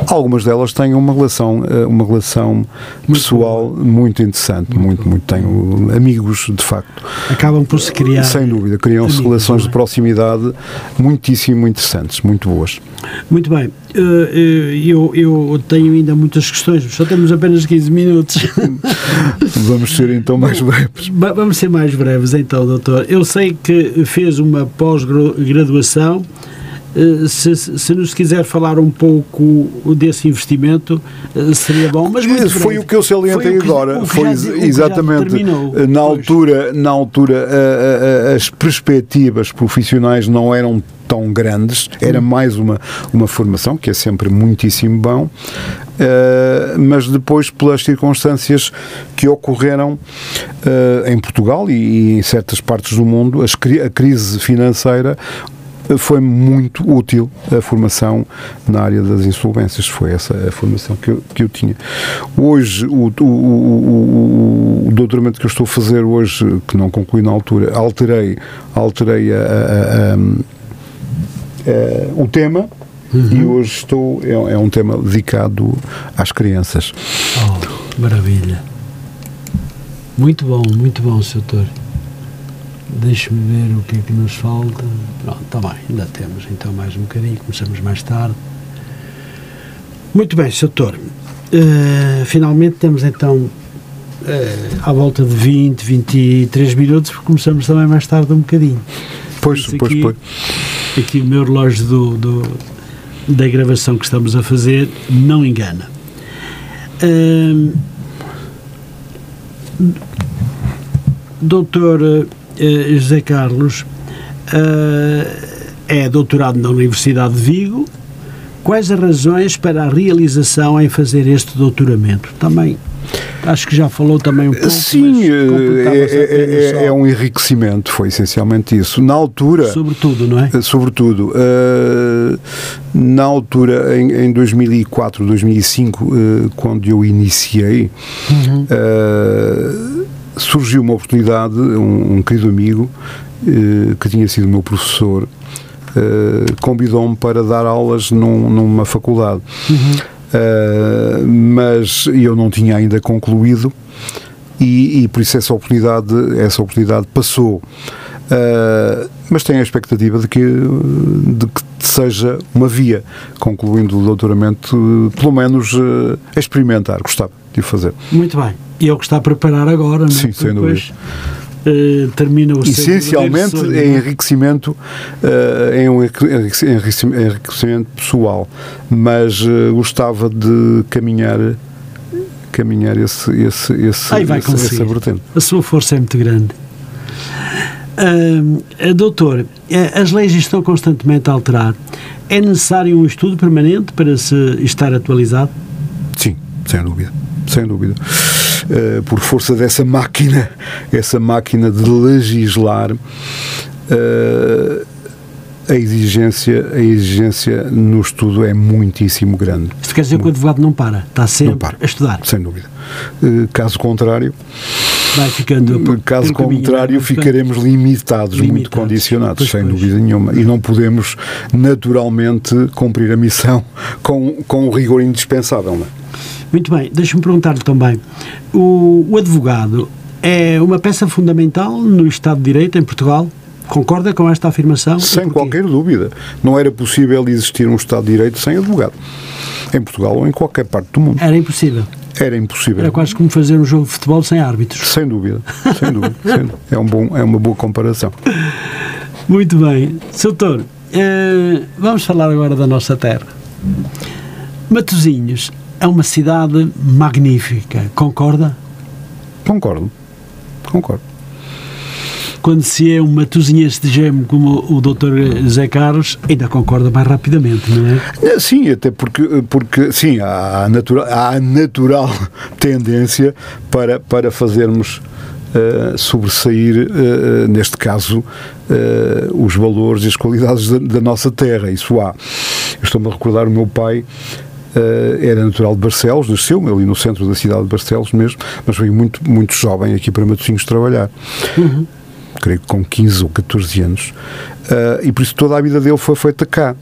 algumas delas têm uma relação, eh, uma relação pessoal muito interessante, muito, muito, tenho amigos de facto, Acabam por se criar. sem dúvida, criam-se relações de é? proximidade muitíssimo interessantes, muito boas. Muito bem. Eh, eh, Eu, eu tenho ainda muitas questões, só temos apenas 15 minutos. Vamos ser então mais breves. Va- Vamos ser mais breves então, doutor. Eu sei que fez uma pós-graduação. Eh, Se, se nos quiser falar um pouco desse investimento, seria bom. Mas muito Foi breve. o que eu salientei Foi o que- agora. Foi já- exatamente na altura, na altura a- a- a- as perspectivas profissionais não eram tão grandes, era mais uma, uma formação, que é sempre muitíssimo bom, eh, mas depois, pelas circunstâncias que ocorreram eh, em Portugal e, e em certas partes do mundo, cri- a crise financeira foi muito útil a formação na área das insolvências. Foi essa a formação que eu, que eu tinha. Hoje, o, o, o, o, o doutoramento que eu estou a fazer hoje, que não concluí na altura, alterei, alterei a, a- a- eh, um tema e hoje estou é, é um tema dedicado às crianças. Oh, maravilha. Muito bom, muito bom, Sr. Doutor. Deixe-me ver o que é que nos falta. Pronto, está bem, ainda temos então mais um bocadinho, começamos mais tarde. Muito bem, Sr. Doutor. Eh, finalmente temos então eh, à volta de 20, 23 minutos, porque começamos também mais tarde um bocadinho. Pois, Isso pois, aqui- pois. Aqui o meu relógio do, do- da gravação que estamos a fazer não engana. Hum, doutor eh, José Carlos eh, é doutorado na Universidade de Vigo. Quais as razões para a realização em fazer este doutoramento? Também acho que já falou também um pouco. Sim, eh, é, é- só é um enriquecimento, foi essencialmente isso. Na altura, Sobretudo, não é? Eh, Sobretudo, eh, na altura, em, em 2004, 2005, eh, quando eu iniciei, eh, surgiu uma oportunidade, um, um querido amigo, que tinha sido meu professor, convidou-me para dar aulas num- numa faculdade. Eh, mas eu não tinha ainda concluído e, e por isso essa oportunidade, essa oportunidade passou. Uh, mas tenho a expectativa de que, de que seja uma via, concluindo o doutoramento, pelo menos uh, experimentar, gostava de o fazer. Muito bem. E é o que está a preparar agora, não é? Sim, sem Depois, eh, termina o Essencialmente sonho, é enriquecimento, uh, é um enrique- enriquecimento, pessoal, mas uh, gostava de caminhar caminhar esse, esse, esse, Aí vai esse- conseguir. vertente. A sua força é muito grande. Eh, doutor, eh, as leis estão constantemente a alterar. É necessário um estudo permanente para se estar atualizado? Sim, sem dúvida, sem dúvida. Eh, por força dessa máquina, essa máquina de legislar, eh, a exigência, a exigência no estudo é muitíssimo grande. Isto quer dizer que o advogado não para, está sempre para. a estudar. Sem dúvida. Eh, caso contrário, Vai ficando. caso caminho, contrário, vai ficando- ficaremos limitados, muito Limitados. condicionados, Pois, sem pois. dúvida nenhuma. E não podemos naturalmente cumprir a missão com, com o rigor indispensável. Não é? Muito bem, deixa-me perguntar-lhe também. O, o advogado é uma peça fundamental no Estado de Direito em Portugal? Concorda com esta afirmação? Sem qualquer dúvida. Não era possível existir um Estado de Direito sem advogado. Em Portugal ou em qualquer parte do mundo. Era impossível. Era impossível. Era quase como fazer um jogo de futebol sem árbitros. Sem dúvida. Sem dúvida. sem dúvida. É, um bom, é uma boa comparação. Muito bem. Sr. Doutor, eh, vamos falar agora da nossa terra. Matosinhos é uma cidade magnífica, concorda? Concordo. Concordo. Quando se é um matosinhense de gemo como o Dr. José Carlos, ainda concorda mais rapidamente, não é? É, Sim, até porque, porque sim, há a natural, há natural tendência para, para fazermos eh, sobressair, eh, neste caso, eh, os valores e as qualidades da, da nossa terra. Isso há. Eu Estou-me a recordar o meu pai. Eh, era natural de Barcelos, nasceu ali no centro da cidade de Barcelos mesmo, mas veio muito, muito jovem aqui para Matosinhos trabalhar creio que com 15 ou 14 anos, ah, e por isso toda a vida dele foi feita cá.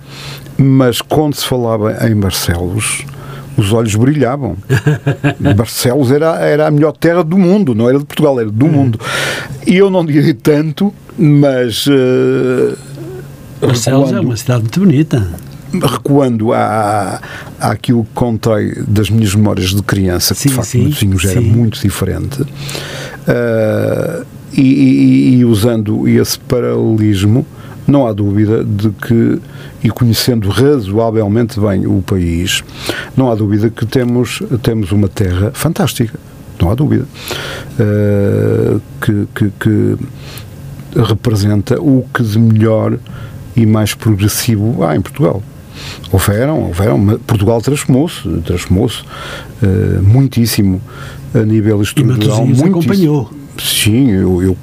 Mas quando se falava em Barcelos, os olhos brilhavam. Barcelos era, era a melhor terra do mundo, não era de Portugal, era do mundo. E eu não direi tanto, mas. ah, Barcelos é uma cidade muito bonita. Recuando à, àquilo que contei das minhas memórias de criança, que Sim, de facto sim, Matosinhos era sim. muito diferente, ah, e, e- e usando esse paralelismo, não há dúvida de que, e conhecendo razoavelmente bem o país, não há dúvida que temos, temos uma terra fantástica. Não há dúvida. Ah, que, que- que representa o que de melhor e mais progressivo há em Portugal. Houveram, houveram, Portugal transformou-se, transformou-se eh, muitíssimo a nível estrutural. Muitíssimo. acompanhou. Sim, eu, eu,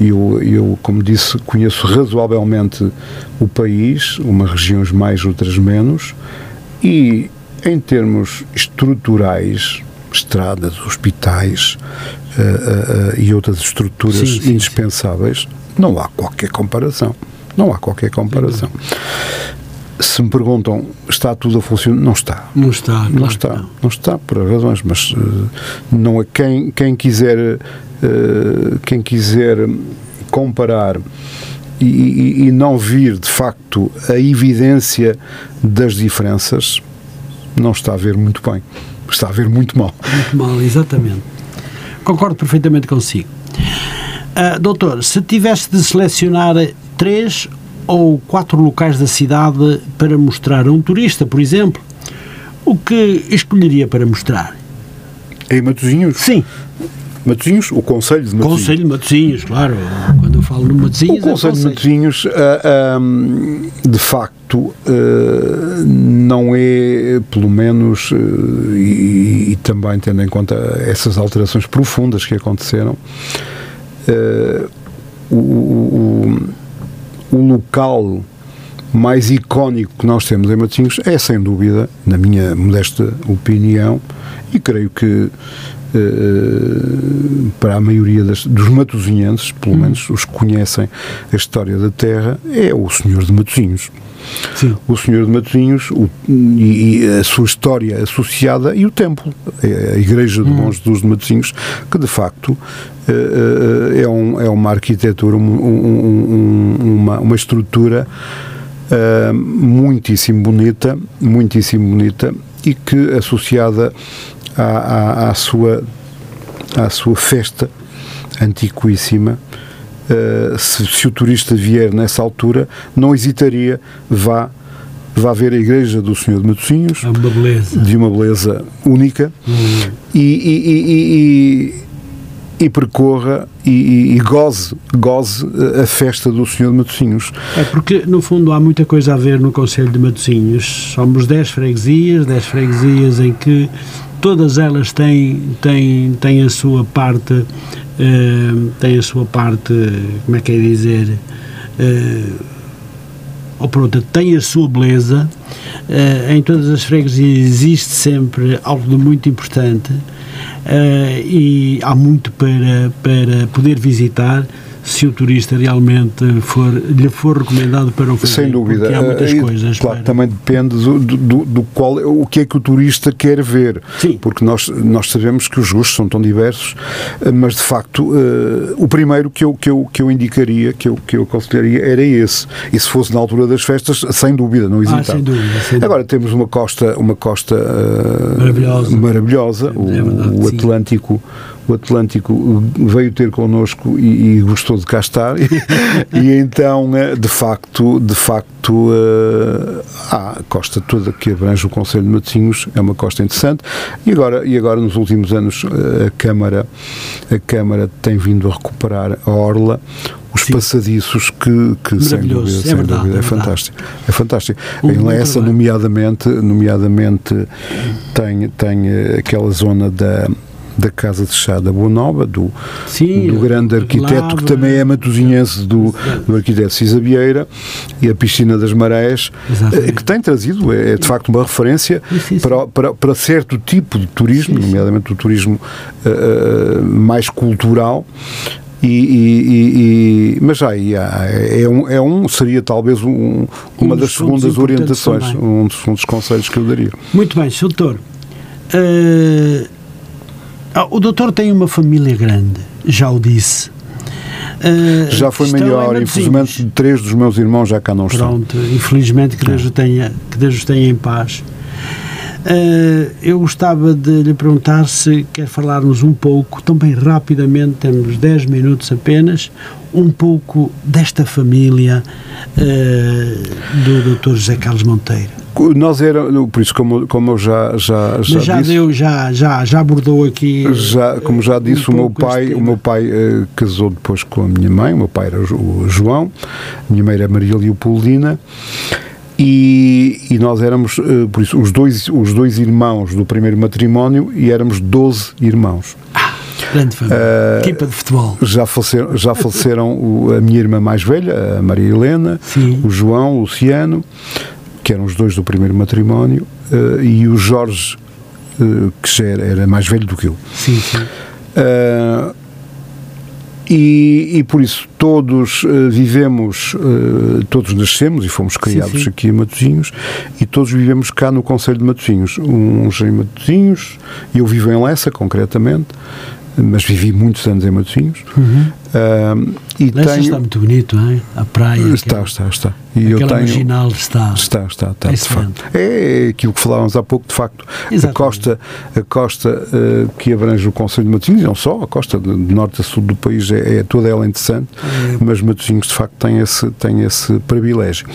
eu, eu, como disse, conheço razoavelmente o país, umas regiões mais, outras menos, e em termos estruturais, estradas, hospitais eh, eh, e outras estruturas Sim, sim, indispensáveis, não há qualquer comparação. Não há qualquer comparação. Se me perguntam, está tudo a funcionar? Não está. Não está. claro Não está, não. não está por razões, mas eh, não é quem, quem quiser eh, quem quiser comparar e, e- e não vir de facto a evidência das diferenças não está a ver muito bem, está a ver muito mal. Muito mal, exatamente. Concordo perfeitamente consigo. Ah, doutor, se tivesse de selecionar três ou quatro locais da cidade para mostrar a um turista, por exemplo, o que escolheria para mostrar? Em Matosinhos, Sim, Matosinhos, o Conselho de Matosinhos. Conselho de Matosinhos, claro. Quando eu falo O Matosinhos, é Conselho de Conselho. Matosinhos, ah, ahm, de facto, ah, não é, pelo menos, ah, e, também tendo em conta essas alterações profundas que aconteceram, ah, o, o- local mais icónico que nós temos em Matosinhos é, sem dúvida, na minha modesta opinião, e creio que eh, para a maioria das- dos matosinhenses, pelo menos os que conhecem a história da terra, é o Senhor de Matosinhos. Sim. O Senhor de Matosinhos o- e, e a sua história associada e o templo, a a Igreja de Bom Jesus de Matosinhos, que de facto é, um, é uma arquitetura, um- um- um- uma, uma estrutura eh, muitíssimo bonita, muitíssimo bonita e que associada à, à, à sua à sua festa antiquíssima eh, se, se o turista vier nessa altura não hesitaria vá vá ver a igreja do Senhor de Matosinhos É uma de uma beleza única e, e, e- e- e percorra e, e- e goze, goze a festa do Senhor de Matosinhos. É porque, no fundo, há muita coisa a ver no Conselho de Matosinhos. Somos 10 freguesias, 10 freguesias em que todas elas têm, têm, têm a sua parte, eh, têm a sua parte, como é que é dizer, eh, ou pronto, tem a sua beleza. Eh, em todas as freguesias existe sempre algo de muito importante eh, e há muito para, para poder visitar se o turista realmente for, lhe for recomendado para o fazer. Sem dúvida. Porque há muitas Eh, e, coisas. Claro, para- também depende do, do, do qual, o que é que o turista quer ver. Sim. Porque nós, nós sabemos que os gostos são tão diversos, eh, mas de facto eh, o primeiro que eu, que, eu, que eu indicaria, que eu, que eu aconselharia, era esse. E se fosse na altura das festas, sem dúvida, não hesitava. Ah, sem dúvida, sem dúvida. Agora temos uma costa, uma costa eh, Maravilhosa. maravilhosa. O, É verdade, o sim. Atlântico. O Atlântico veio ter connosco e, e gostou de cá estar e então eh, de facto de facto eh, a costa toda que abrange o Conselho de Matosinhos é uma costa interessante e agora e agora nos últimos anos eh, a Câmara a Câmara tem vindo a recuperar a orla os Sim. passadiços que, que sem dúvida, é sem verdade, dúvida, é é, verdade. fantástico é fantástico Um em Lessa trabalho. nomeadamente nomeadamente tem tem eh, aquela zona da da Casa de Chá da Boa Nova, do, Sim, do grande arquiteto que também é matosinhense do, do arquiteto Cisa Vieira e a Piscina das Marés, Exatamente. eh, que tem trazido, é, é de facto uma referência para, para, para certo tipo de turismo, nomeadamente o turismo eh, mais cultural. E, e- e- mas já é um, é um seria talvez um, uma Um das segundas orientações, também. um dos, um dos conselhos que eu daria. Muito bem, Sr. Doutor. Ah, o doutor tem uma família grande, já o disse. Eh, Já foi maior, infelizmente três dos meus irmãos já cá não estão. Pronto, infelizmente que Deus o tenha, que Deus os tenha em paz. Eh, eu gostava de lhe perguntar se quer falarmos um pouco, também rapidamente, temos 10 minutos apenas, um pouco desta família eh, do Dr. José Carlos Monteiro. Nós era, por isso como, como eu já, já, já Mas já disse, deu, já, já, já abordou aqui. já, como já um disse, o meu pai, o meu pai eh, casou depois com a minha mãe, o meu pai era o Jo- o João, a minha mãe era Maria Leopoldina, e, e nós éramos, eh, por isso, os dois, os dois irmãos do primeiro matrimónio e éramos 12 irmãos. Grande família. Eh, Equipa de futebol. Já faleceram, já faleceram o- a minha irmã mais velha, a Maria Helena, Sim. o João, o Luciano, que eram os dois do primeiro matrimónio, eh, e o Jorge, eh, que já era, era mais velho do que eu. Sim, sim. Ah, e, e por isso todos eh, vivemos, eh, todos nascemos e fomos criados sim. aqui em Matosinhos e todos vivemos cá no Conselho de Matosinhos. Uns em Matosinhos, eu vivo em Lessa concretamente, mas vivi muitos anos em Matosinhos. Ah, e Lessa tenho, está muito bonito, não é? A praia. Está, aquela- está, está. E eu tenho, marginal está. Está, está, está, de Excelente. facto. É aquilo que falávamos há pouco, de facto. A Exatamente. costa, a costa eh, que abrange o Conselho de Matosinhos, não só, a costa de, de norte a sul do país é, é toda ela interessante, mas Matosinhos, de facto, tem esse, tem esse privilégio.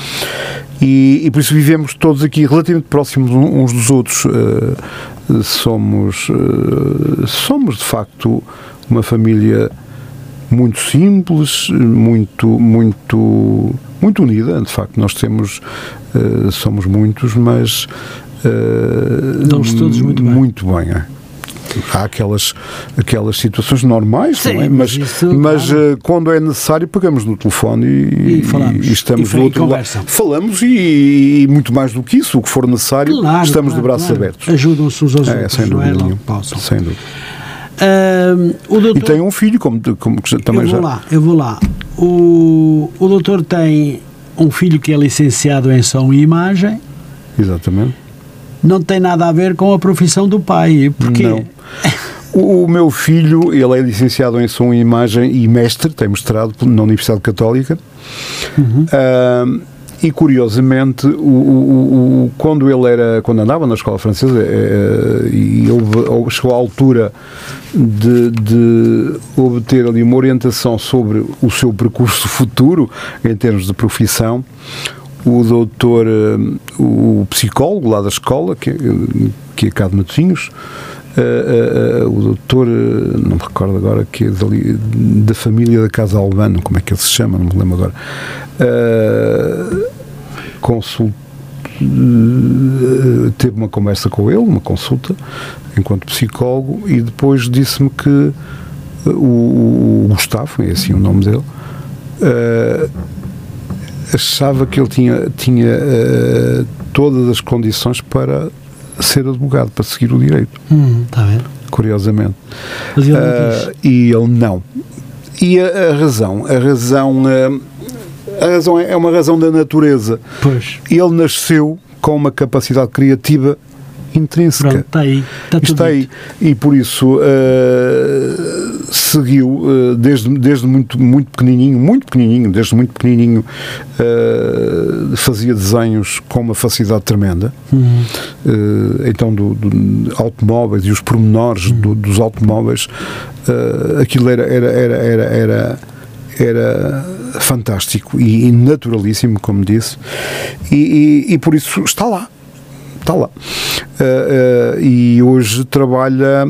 E, e por isso vivemos todos aqui relativamente próximos uns dos outros. eh, somos, eh, somos, de facto, uma família muito simples, muito, muito, muito unida. De facto, nós temos, eh, somos muitos, mas eh, Dão-se todos muito bem. Muito bem, é. Há aquelas, aquelas situações normais, Sim, não é? mas isso, mas, claro. eh, quando é necessário, pegamos no telefone e, E falamos. e estamos E do outro lado. Falamos e, e muito mais do que isso, o que for necessário, Claro, estamos de claro, braços claro. abertos. Ajudam-se uns aos É, outros, sem não é? dúvida nenhuma. que possam. Sem dúvida. O doutor, E tem um filho, como, como também eu vou já. lá, eu vou lá. O, o doutor tem um filho que é licenciado em som e imagem, Exatamente. não tem nada a ver com a profissão do pai. Porquê? Não. O, meu filho, ele é licenciado em som e imagem e mestre, tem mestrado na Universidade Católica. Ah, e curiosamente, o, o- o- quando ele era, quando andava na escola francesa, eh, e houve- chegou à altura de, de obter ali uma orientação sobre o seu percurso futuro em termos de profissão, o doutor, eh, o psicólogo lá da escola, que, que é de Matosinhos, eh, eh, o doutor, não me recordo agora, que é dali, da família da Casa Albano, como é que ele se chama, não me lembro agora, eh, teve uma conversa com ele, uma consulta, enquanto psicólogo, e depois disse-me que o, Gustavo, é assim o nome dele, eh, achava que ele tinha, tinha eh, todas as condições para ser advogado, para seguir o direito, Hum, ver? curiosamente. Mas ele quis. e ele não. E a, a razão, a razão, ah, a razão é, é uma razão da natureza. Pois, Ele nasceu com uma capacidade criativa intrínseca. pronto, está aí. Está tudo Está aí. E por isso eh, seguiu eh, desde, desde muito, muito pequenininho, muito pequenininho, desde muito pequenininho eh, fazia desenhos com uma facilidade tremenda. Uhum. Então, do, do- automóveis e os pormenores do- dos automóveis, aquilo era, era, era, era, era, era fantástico e, e naturalíssimo, como disse, e, e- e por isso está lá está lá. Uh, uh, e hoje trabalha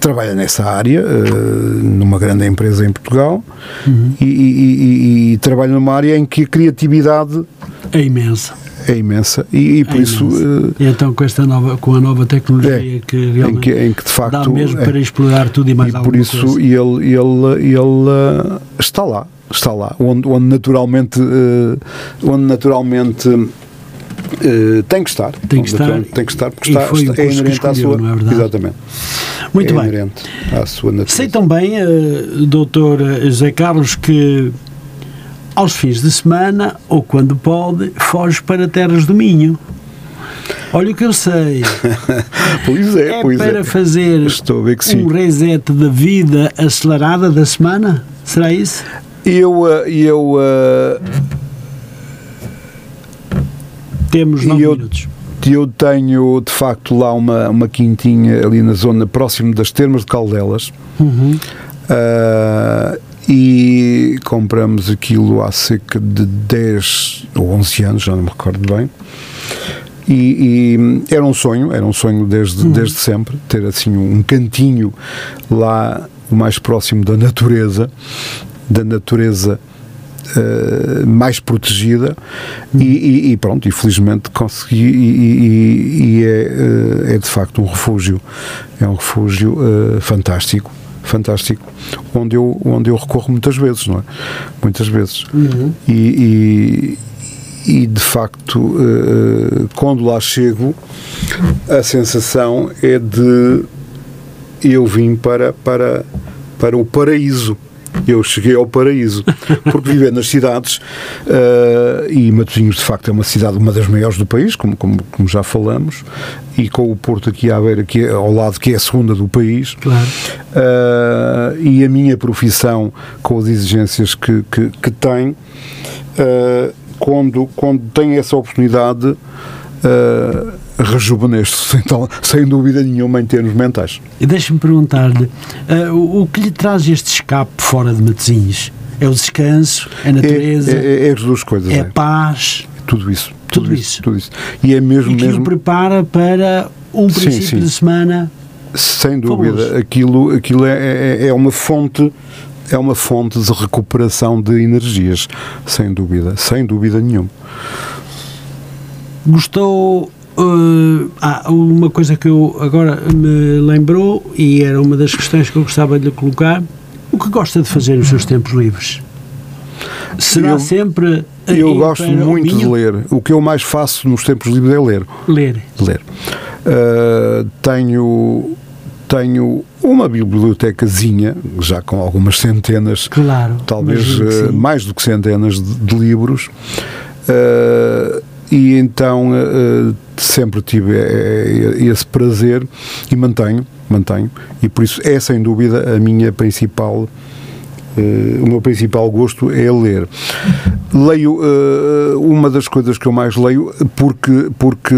trabalha nessa área uh, numa grande empresa em Portugal e, e- e- e trabalha numa área em que a criatividade É imensa. é imensa e, por É isso imensa. então com esta nova, com a nova tecnologia É, que em realmente que, em que de facto dá mesmo é. para explorar tudo e mais e por alguma isso coisa. ele, ele, ele está lá está lá onde, onde naturalmente onde naturalmente uh, tem que estar Tem que estar. tem que estar porque está, foi está- é inerente à sua é exatamente Muito é bem. inerente à sua natureza Sei também, eh, doutor José Carlos, que aos fins de semana, ou quando pode, foge para terras do Minho. Olha o que eu sei. pois é, É pois para é fazer estou a que sim um reset da vida acelerada da semana? Será isso? eu uh, eu uh, Temos nove eu- minutos. Eu tenho de facto lá uma, uma quintinha ali na zona próximo das termas de Caldelas Uhum. Ah, e compramos aquilo há cerca de 10 ou 11 anos, já não me recordo bem. E, e era um sonho, era um sonho desde, desde sempre, ter assim um cantinho lá o mais próximo da natureza, da natureza eh, mais protegida e, e- e pronto, e felizmente consegui e, e- é, eh, é de facto um refúgio, é um refúgio eh, fantástico, fantástico, onde eu, onde eu recorro muitas vezes, não é? Muitas vezes. E, e- e, de facto, eh, quando lá chego, a sensação é de eu vim para, para, para o paraíso. Eu cheguei ao paraíso. Porque viver nas cidades, eh, e Matosinhos de facto é uma cidade, uma das maiores do país, como, como, como já falamos, e com o Porto aqui à beira, que é, ao lado, que é a segunda do país. Claro. Eh, e a minha profissão, com as exigências que, que, que tem, eh, quando, quando tem essa oportunidade, uh, rejuvenesce sem, tal- sem dúvida nenhuma em termos mentais. E deixa-me perguntar-lhe, ah, o, o que lhe traz este escape fora de Matosinhos? É o descanso? É a É, natureza? É, é, é as duas coisas. a é. paz? Tudo isso. Tudo isso. Tudo isso. E é mesmo, E que mesmo o prepara para um Sim, princípio sim. de semana? sem dúvida, Fabuloso. aquilo, aquilo é, é, é uma fonte é uma fonte de recuperação de energias, sem dúvida, sem dúvida nenhuma. Gostou. Eh, ah, uma coisa que eu agora me lembrou e era uma das questões que eu gostava de lhe colocar. O que gosta de fazer nos seus tempos livres? Será Eu- sempre. Eu gosto muito de ler. O que eu mais faço nos tempos livres é ler. Ler. ler. Uh, tenho, tenho uma bibliotecazinha, já com algumas centenas, Claro. talvez uh, sim. mais do que centenas de, de livros. Uh, e então uh, sempre tive eh, esse prazer e mantenho, mantenho, e por isso é sem dúvida a minha principal eh, o meu principal gosto é ler. Leio, eh, uma das coisas que eu mais leio, porque, porque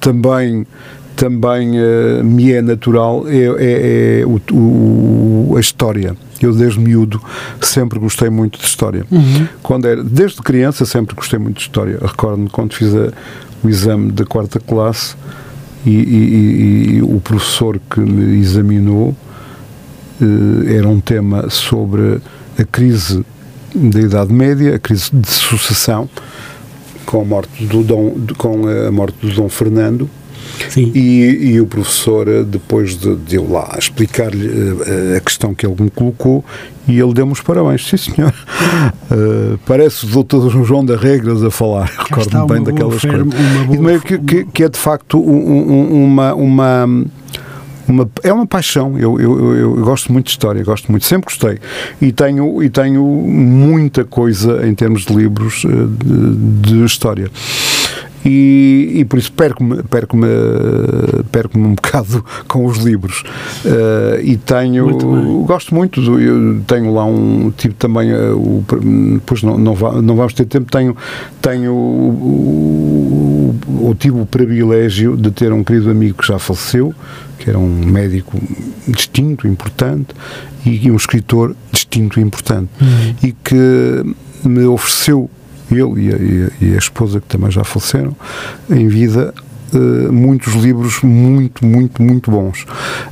também, também eh, me é natural, é, é- é o- o- a história. Eu, desde miúdo, sempre gostei muito de história. Quando era, desde criança, sempre gostei muito de história. Recordo-me quando fiz a- o exame da quarta classe e, e- e- e o professor que me examinou eh, era um tema sobre a crise da Idade Média, a crise de sucessão, com a morte do Dom, com a morte do Dom Fernando. Sim. E, e o professor, eh, depois de, de eu lá explicar-lhe eh, a questão que ele me colocou, e ele deu-me os parabéns. Sim, senhor. Eh, parece o doutor João da Regras a falar. Recordo-me bem daquelas coisas. E boa- que, que, que é de facto um- um- uma. uma uma, é uma paixão, eu, eu, eu, eu gosto muito de história, gosto muito, sempre gostei e tenho, e tenho muita coisa em termos de livros eh, de, de história e, e por isso perco-me perco perco um bocado com os livros. Eh, e tenho Muito gosto muito do, eu tenho lá um tipo também eh, o, depois não, não, não vamos ter tempo tenho tenho o, o, o tive o privilégio de ter um querido amigo que já faleceu que era um médico distinto, importante e, e um escritor distinto e importante. E que me ofereceu ele e a, e a- esposa que também já faleceram em vida eh, muitos livros muito, muito, muito bons.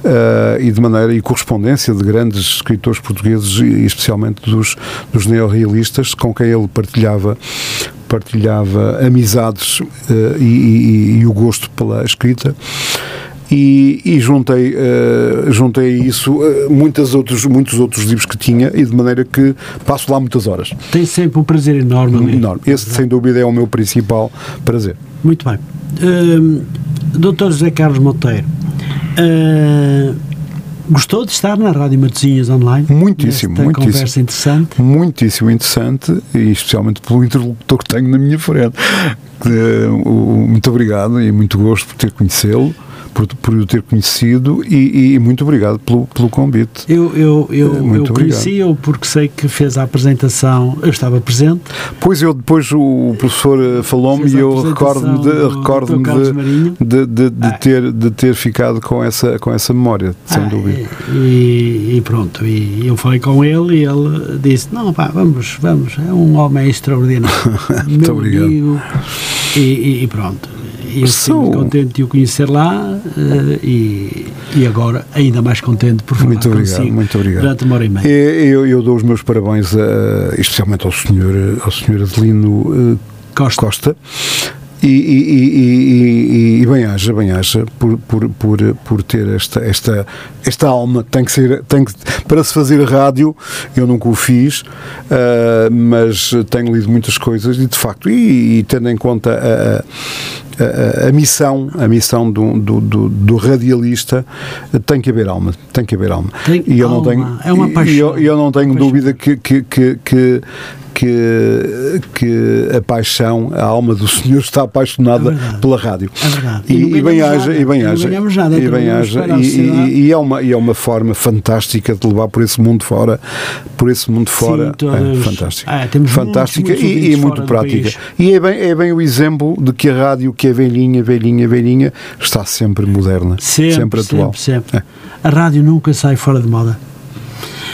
Eh, e de maneira e correspondência de grandes escritores portugueses e especialmente dos, dos neorrealistas com quem ele partilhava partilhava amizades eh, e, e- e o gosto pela escrita e, e juntei, eh, juntei a isso eh, muitos, outros, muitos outros livros que tinha e de maneira que passo lá muitas horas. Tem sempre um prazer enorme. ali. Enorme. Esse, sem dúvida, é o meu principal prazer. Muito bem. Doutor José Carlos Monteiro, hum, gostou de estar na Rádio Matosinhas Online? Muitíssimo, muitíssimo. conversa interessante. Muitíssimo interessante e especialmente pelo interlocutor que tenho na minha frente. Eh, muito obrigado e muito gosto por ter conhecê-lo, por, por o ter conhecido e, e muito obrigado pelo, pelo convite. Eu, eu, eu, Eh, muito eu conheci-o porque sei que fez a apresentação, eu estava presente. Pois eu depois o professor eh, falou-me e eu recordo-me de, do recordo-me Dr. Carlos Marinho. de, de, de, de Ah. ter, de ter ficado com essa, com essa memória, sem Ah, dúvida. E, e pronto, e eu falei com ele e ele disse: Não, pá, vamos, vamos, é um homem extraordinário. Muito Meu obrigado. amigo. E- e pronto. Eu Sou- muito contente de o conhecer lá eh, e, e agora ainda mais contente por falar Muito obrigado, consigo muito obrigado. durante uma hora e meia. Eu, eu dou os meus parabéns, a, especialmente ao senhor, ao senhor Adelino eh, Costa. Costa. E, e, e, e, e, e bem haja, bem haja por, por, por, por ter esta, esta, esta alma. Tem que ser, tem que, para se fazer rádio, eu nunca o fiz, ah, mas tenho lido muitas coisas e de facto, e, e tendo em conta a, a, missão, a missão do, do, do, do radialista tem que haver alma, tem que haver alma. Tem e eu não alma, tenho, é uma e paixão. eu, eu não tenho Paixão. dúvida que, que, que, que que, que a paixão, a alma do Senhor está apaixonada É pela rádio. É verdade. E, E não e bem haja, e bem E não haja. E bem haja. E, e- e é uma, e é uma forma fantástica de levar por esse mundo fora, por esse mundo fora. todas- é, fantástica. Temos fantástica muitos, muitos e- e, muito prática. E é bem, é bem o exemplo de que a rádio, que é velhinha, velhinha, velhinha, está sempre moderna, Sempre, atual. sempre, sempre. É, A rádio nunca sai fora de moda.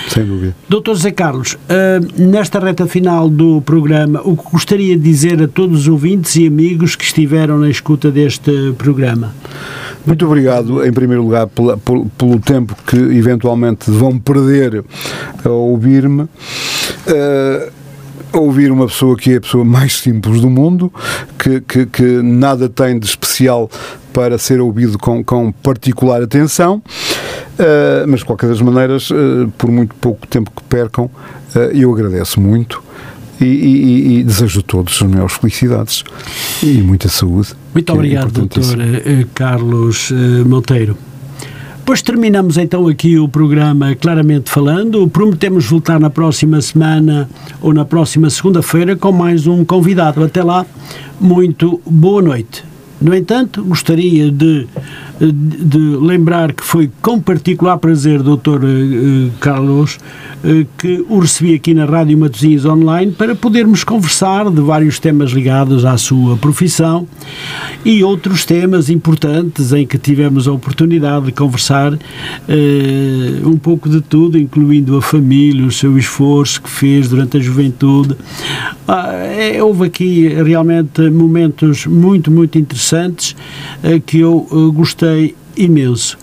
sem dúvida. Doutor José Carlos, ah, nesta reta final do programa, o que gostaria de dizer a todos os ouvintes e amigos que estiveram na escuta deste programa? Muito obrigado, em primeiro lugar, pela- pelo, pelo tempo que eventualmente vão perder a ouvir-me. A ouvir uma pessoa que é a pessoa mais simples do mundo, que, que, que nada tem de especial para ser ouvido com, com particular atenção, Eh, mas de qualquer das maneiras, eh, por muito pouco tempo que percam, eh, eu agradeço muito. E, e- e desejo a todos as maiores felicidades e muita saúde. Muito é obrigado, importantíssimo. doutor Carlos Monteiro. Pois terminamos então aqui o programa Claramente Falando. Prometemos voltar na próxima semana ou na próxima segunda-feira com mais um convidado. Até lá, muito boa noite. No entanto, gostaria de, de- lembrar que foi com particular prazer, doutor eh, Carlos, eh, que o recebi aqui na Rádio Matosinhos Online para podermos conversar de vários temas ligados à sua profissão e outros temas importantes em que tivemos a oportunidade de conversar eh, um pouco de tudo, incluindo a família, o seu esforço que fez durante a juventude. Ah, é, houve aqui realmente momentos muito, muito interessantes eh, que eu eh, gostei imenso.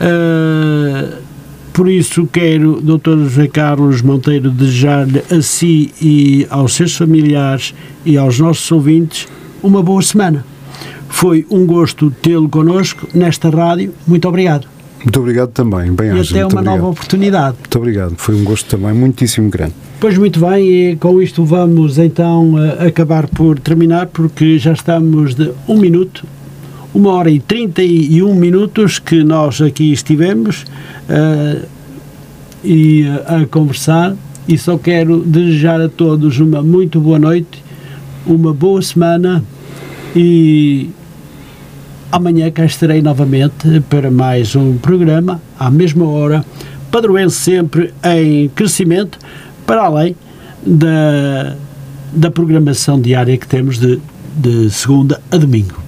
Ah, por isso quero, Dr. José Carlos Monteiro, desejar-lhe a si e aos seus familiares e aos nossos ouvintes uma boa semana. Foi um gosto tê-lo connosco nesta rádio. Muito obrigado. Muito obrigado também. Bem E até uma obrigado. nova oportunidade. Muito obrigado. Foi um gosto também muitíssimo grande. Pois muito bem, e com isto vamos então eh, acabar por terminar, porque já estamos de um minuto, uma hora e 31 minutos que nós aqui estivemos eh, e eh, a conversar, e só quero desejar a todos uma muito boa noite, uma boa semana e amanhã cá estarei novamente para mais um programa, à mesma hora, padroense sempre em crescimento, para além da, da programação diária que temos de, de segunda a domingo.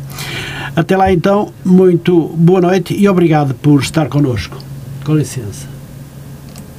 Até lá então, muito boa noite e obrigado por estar connosco. Com licença.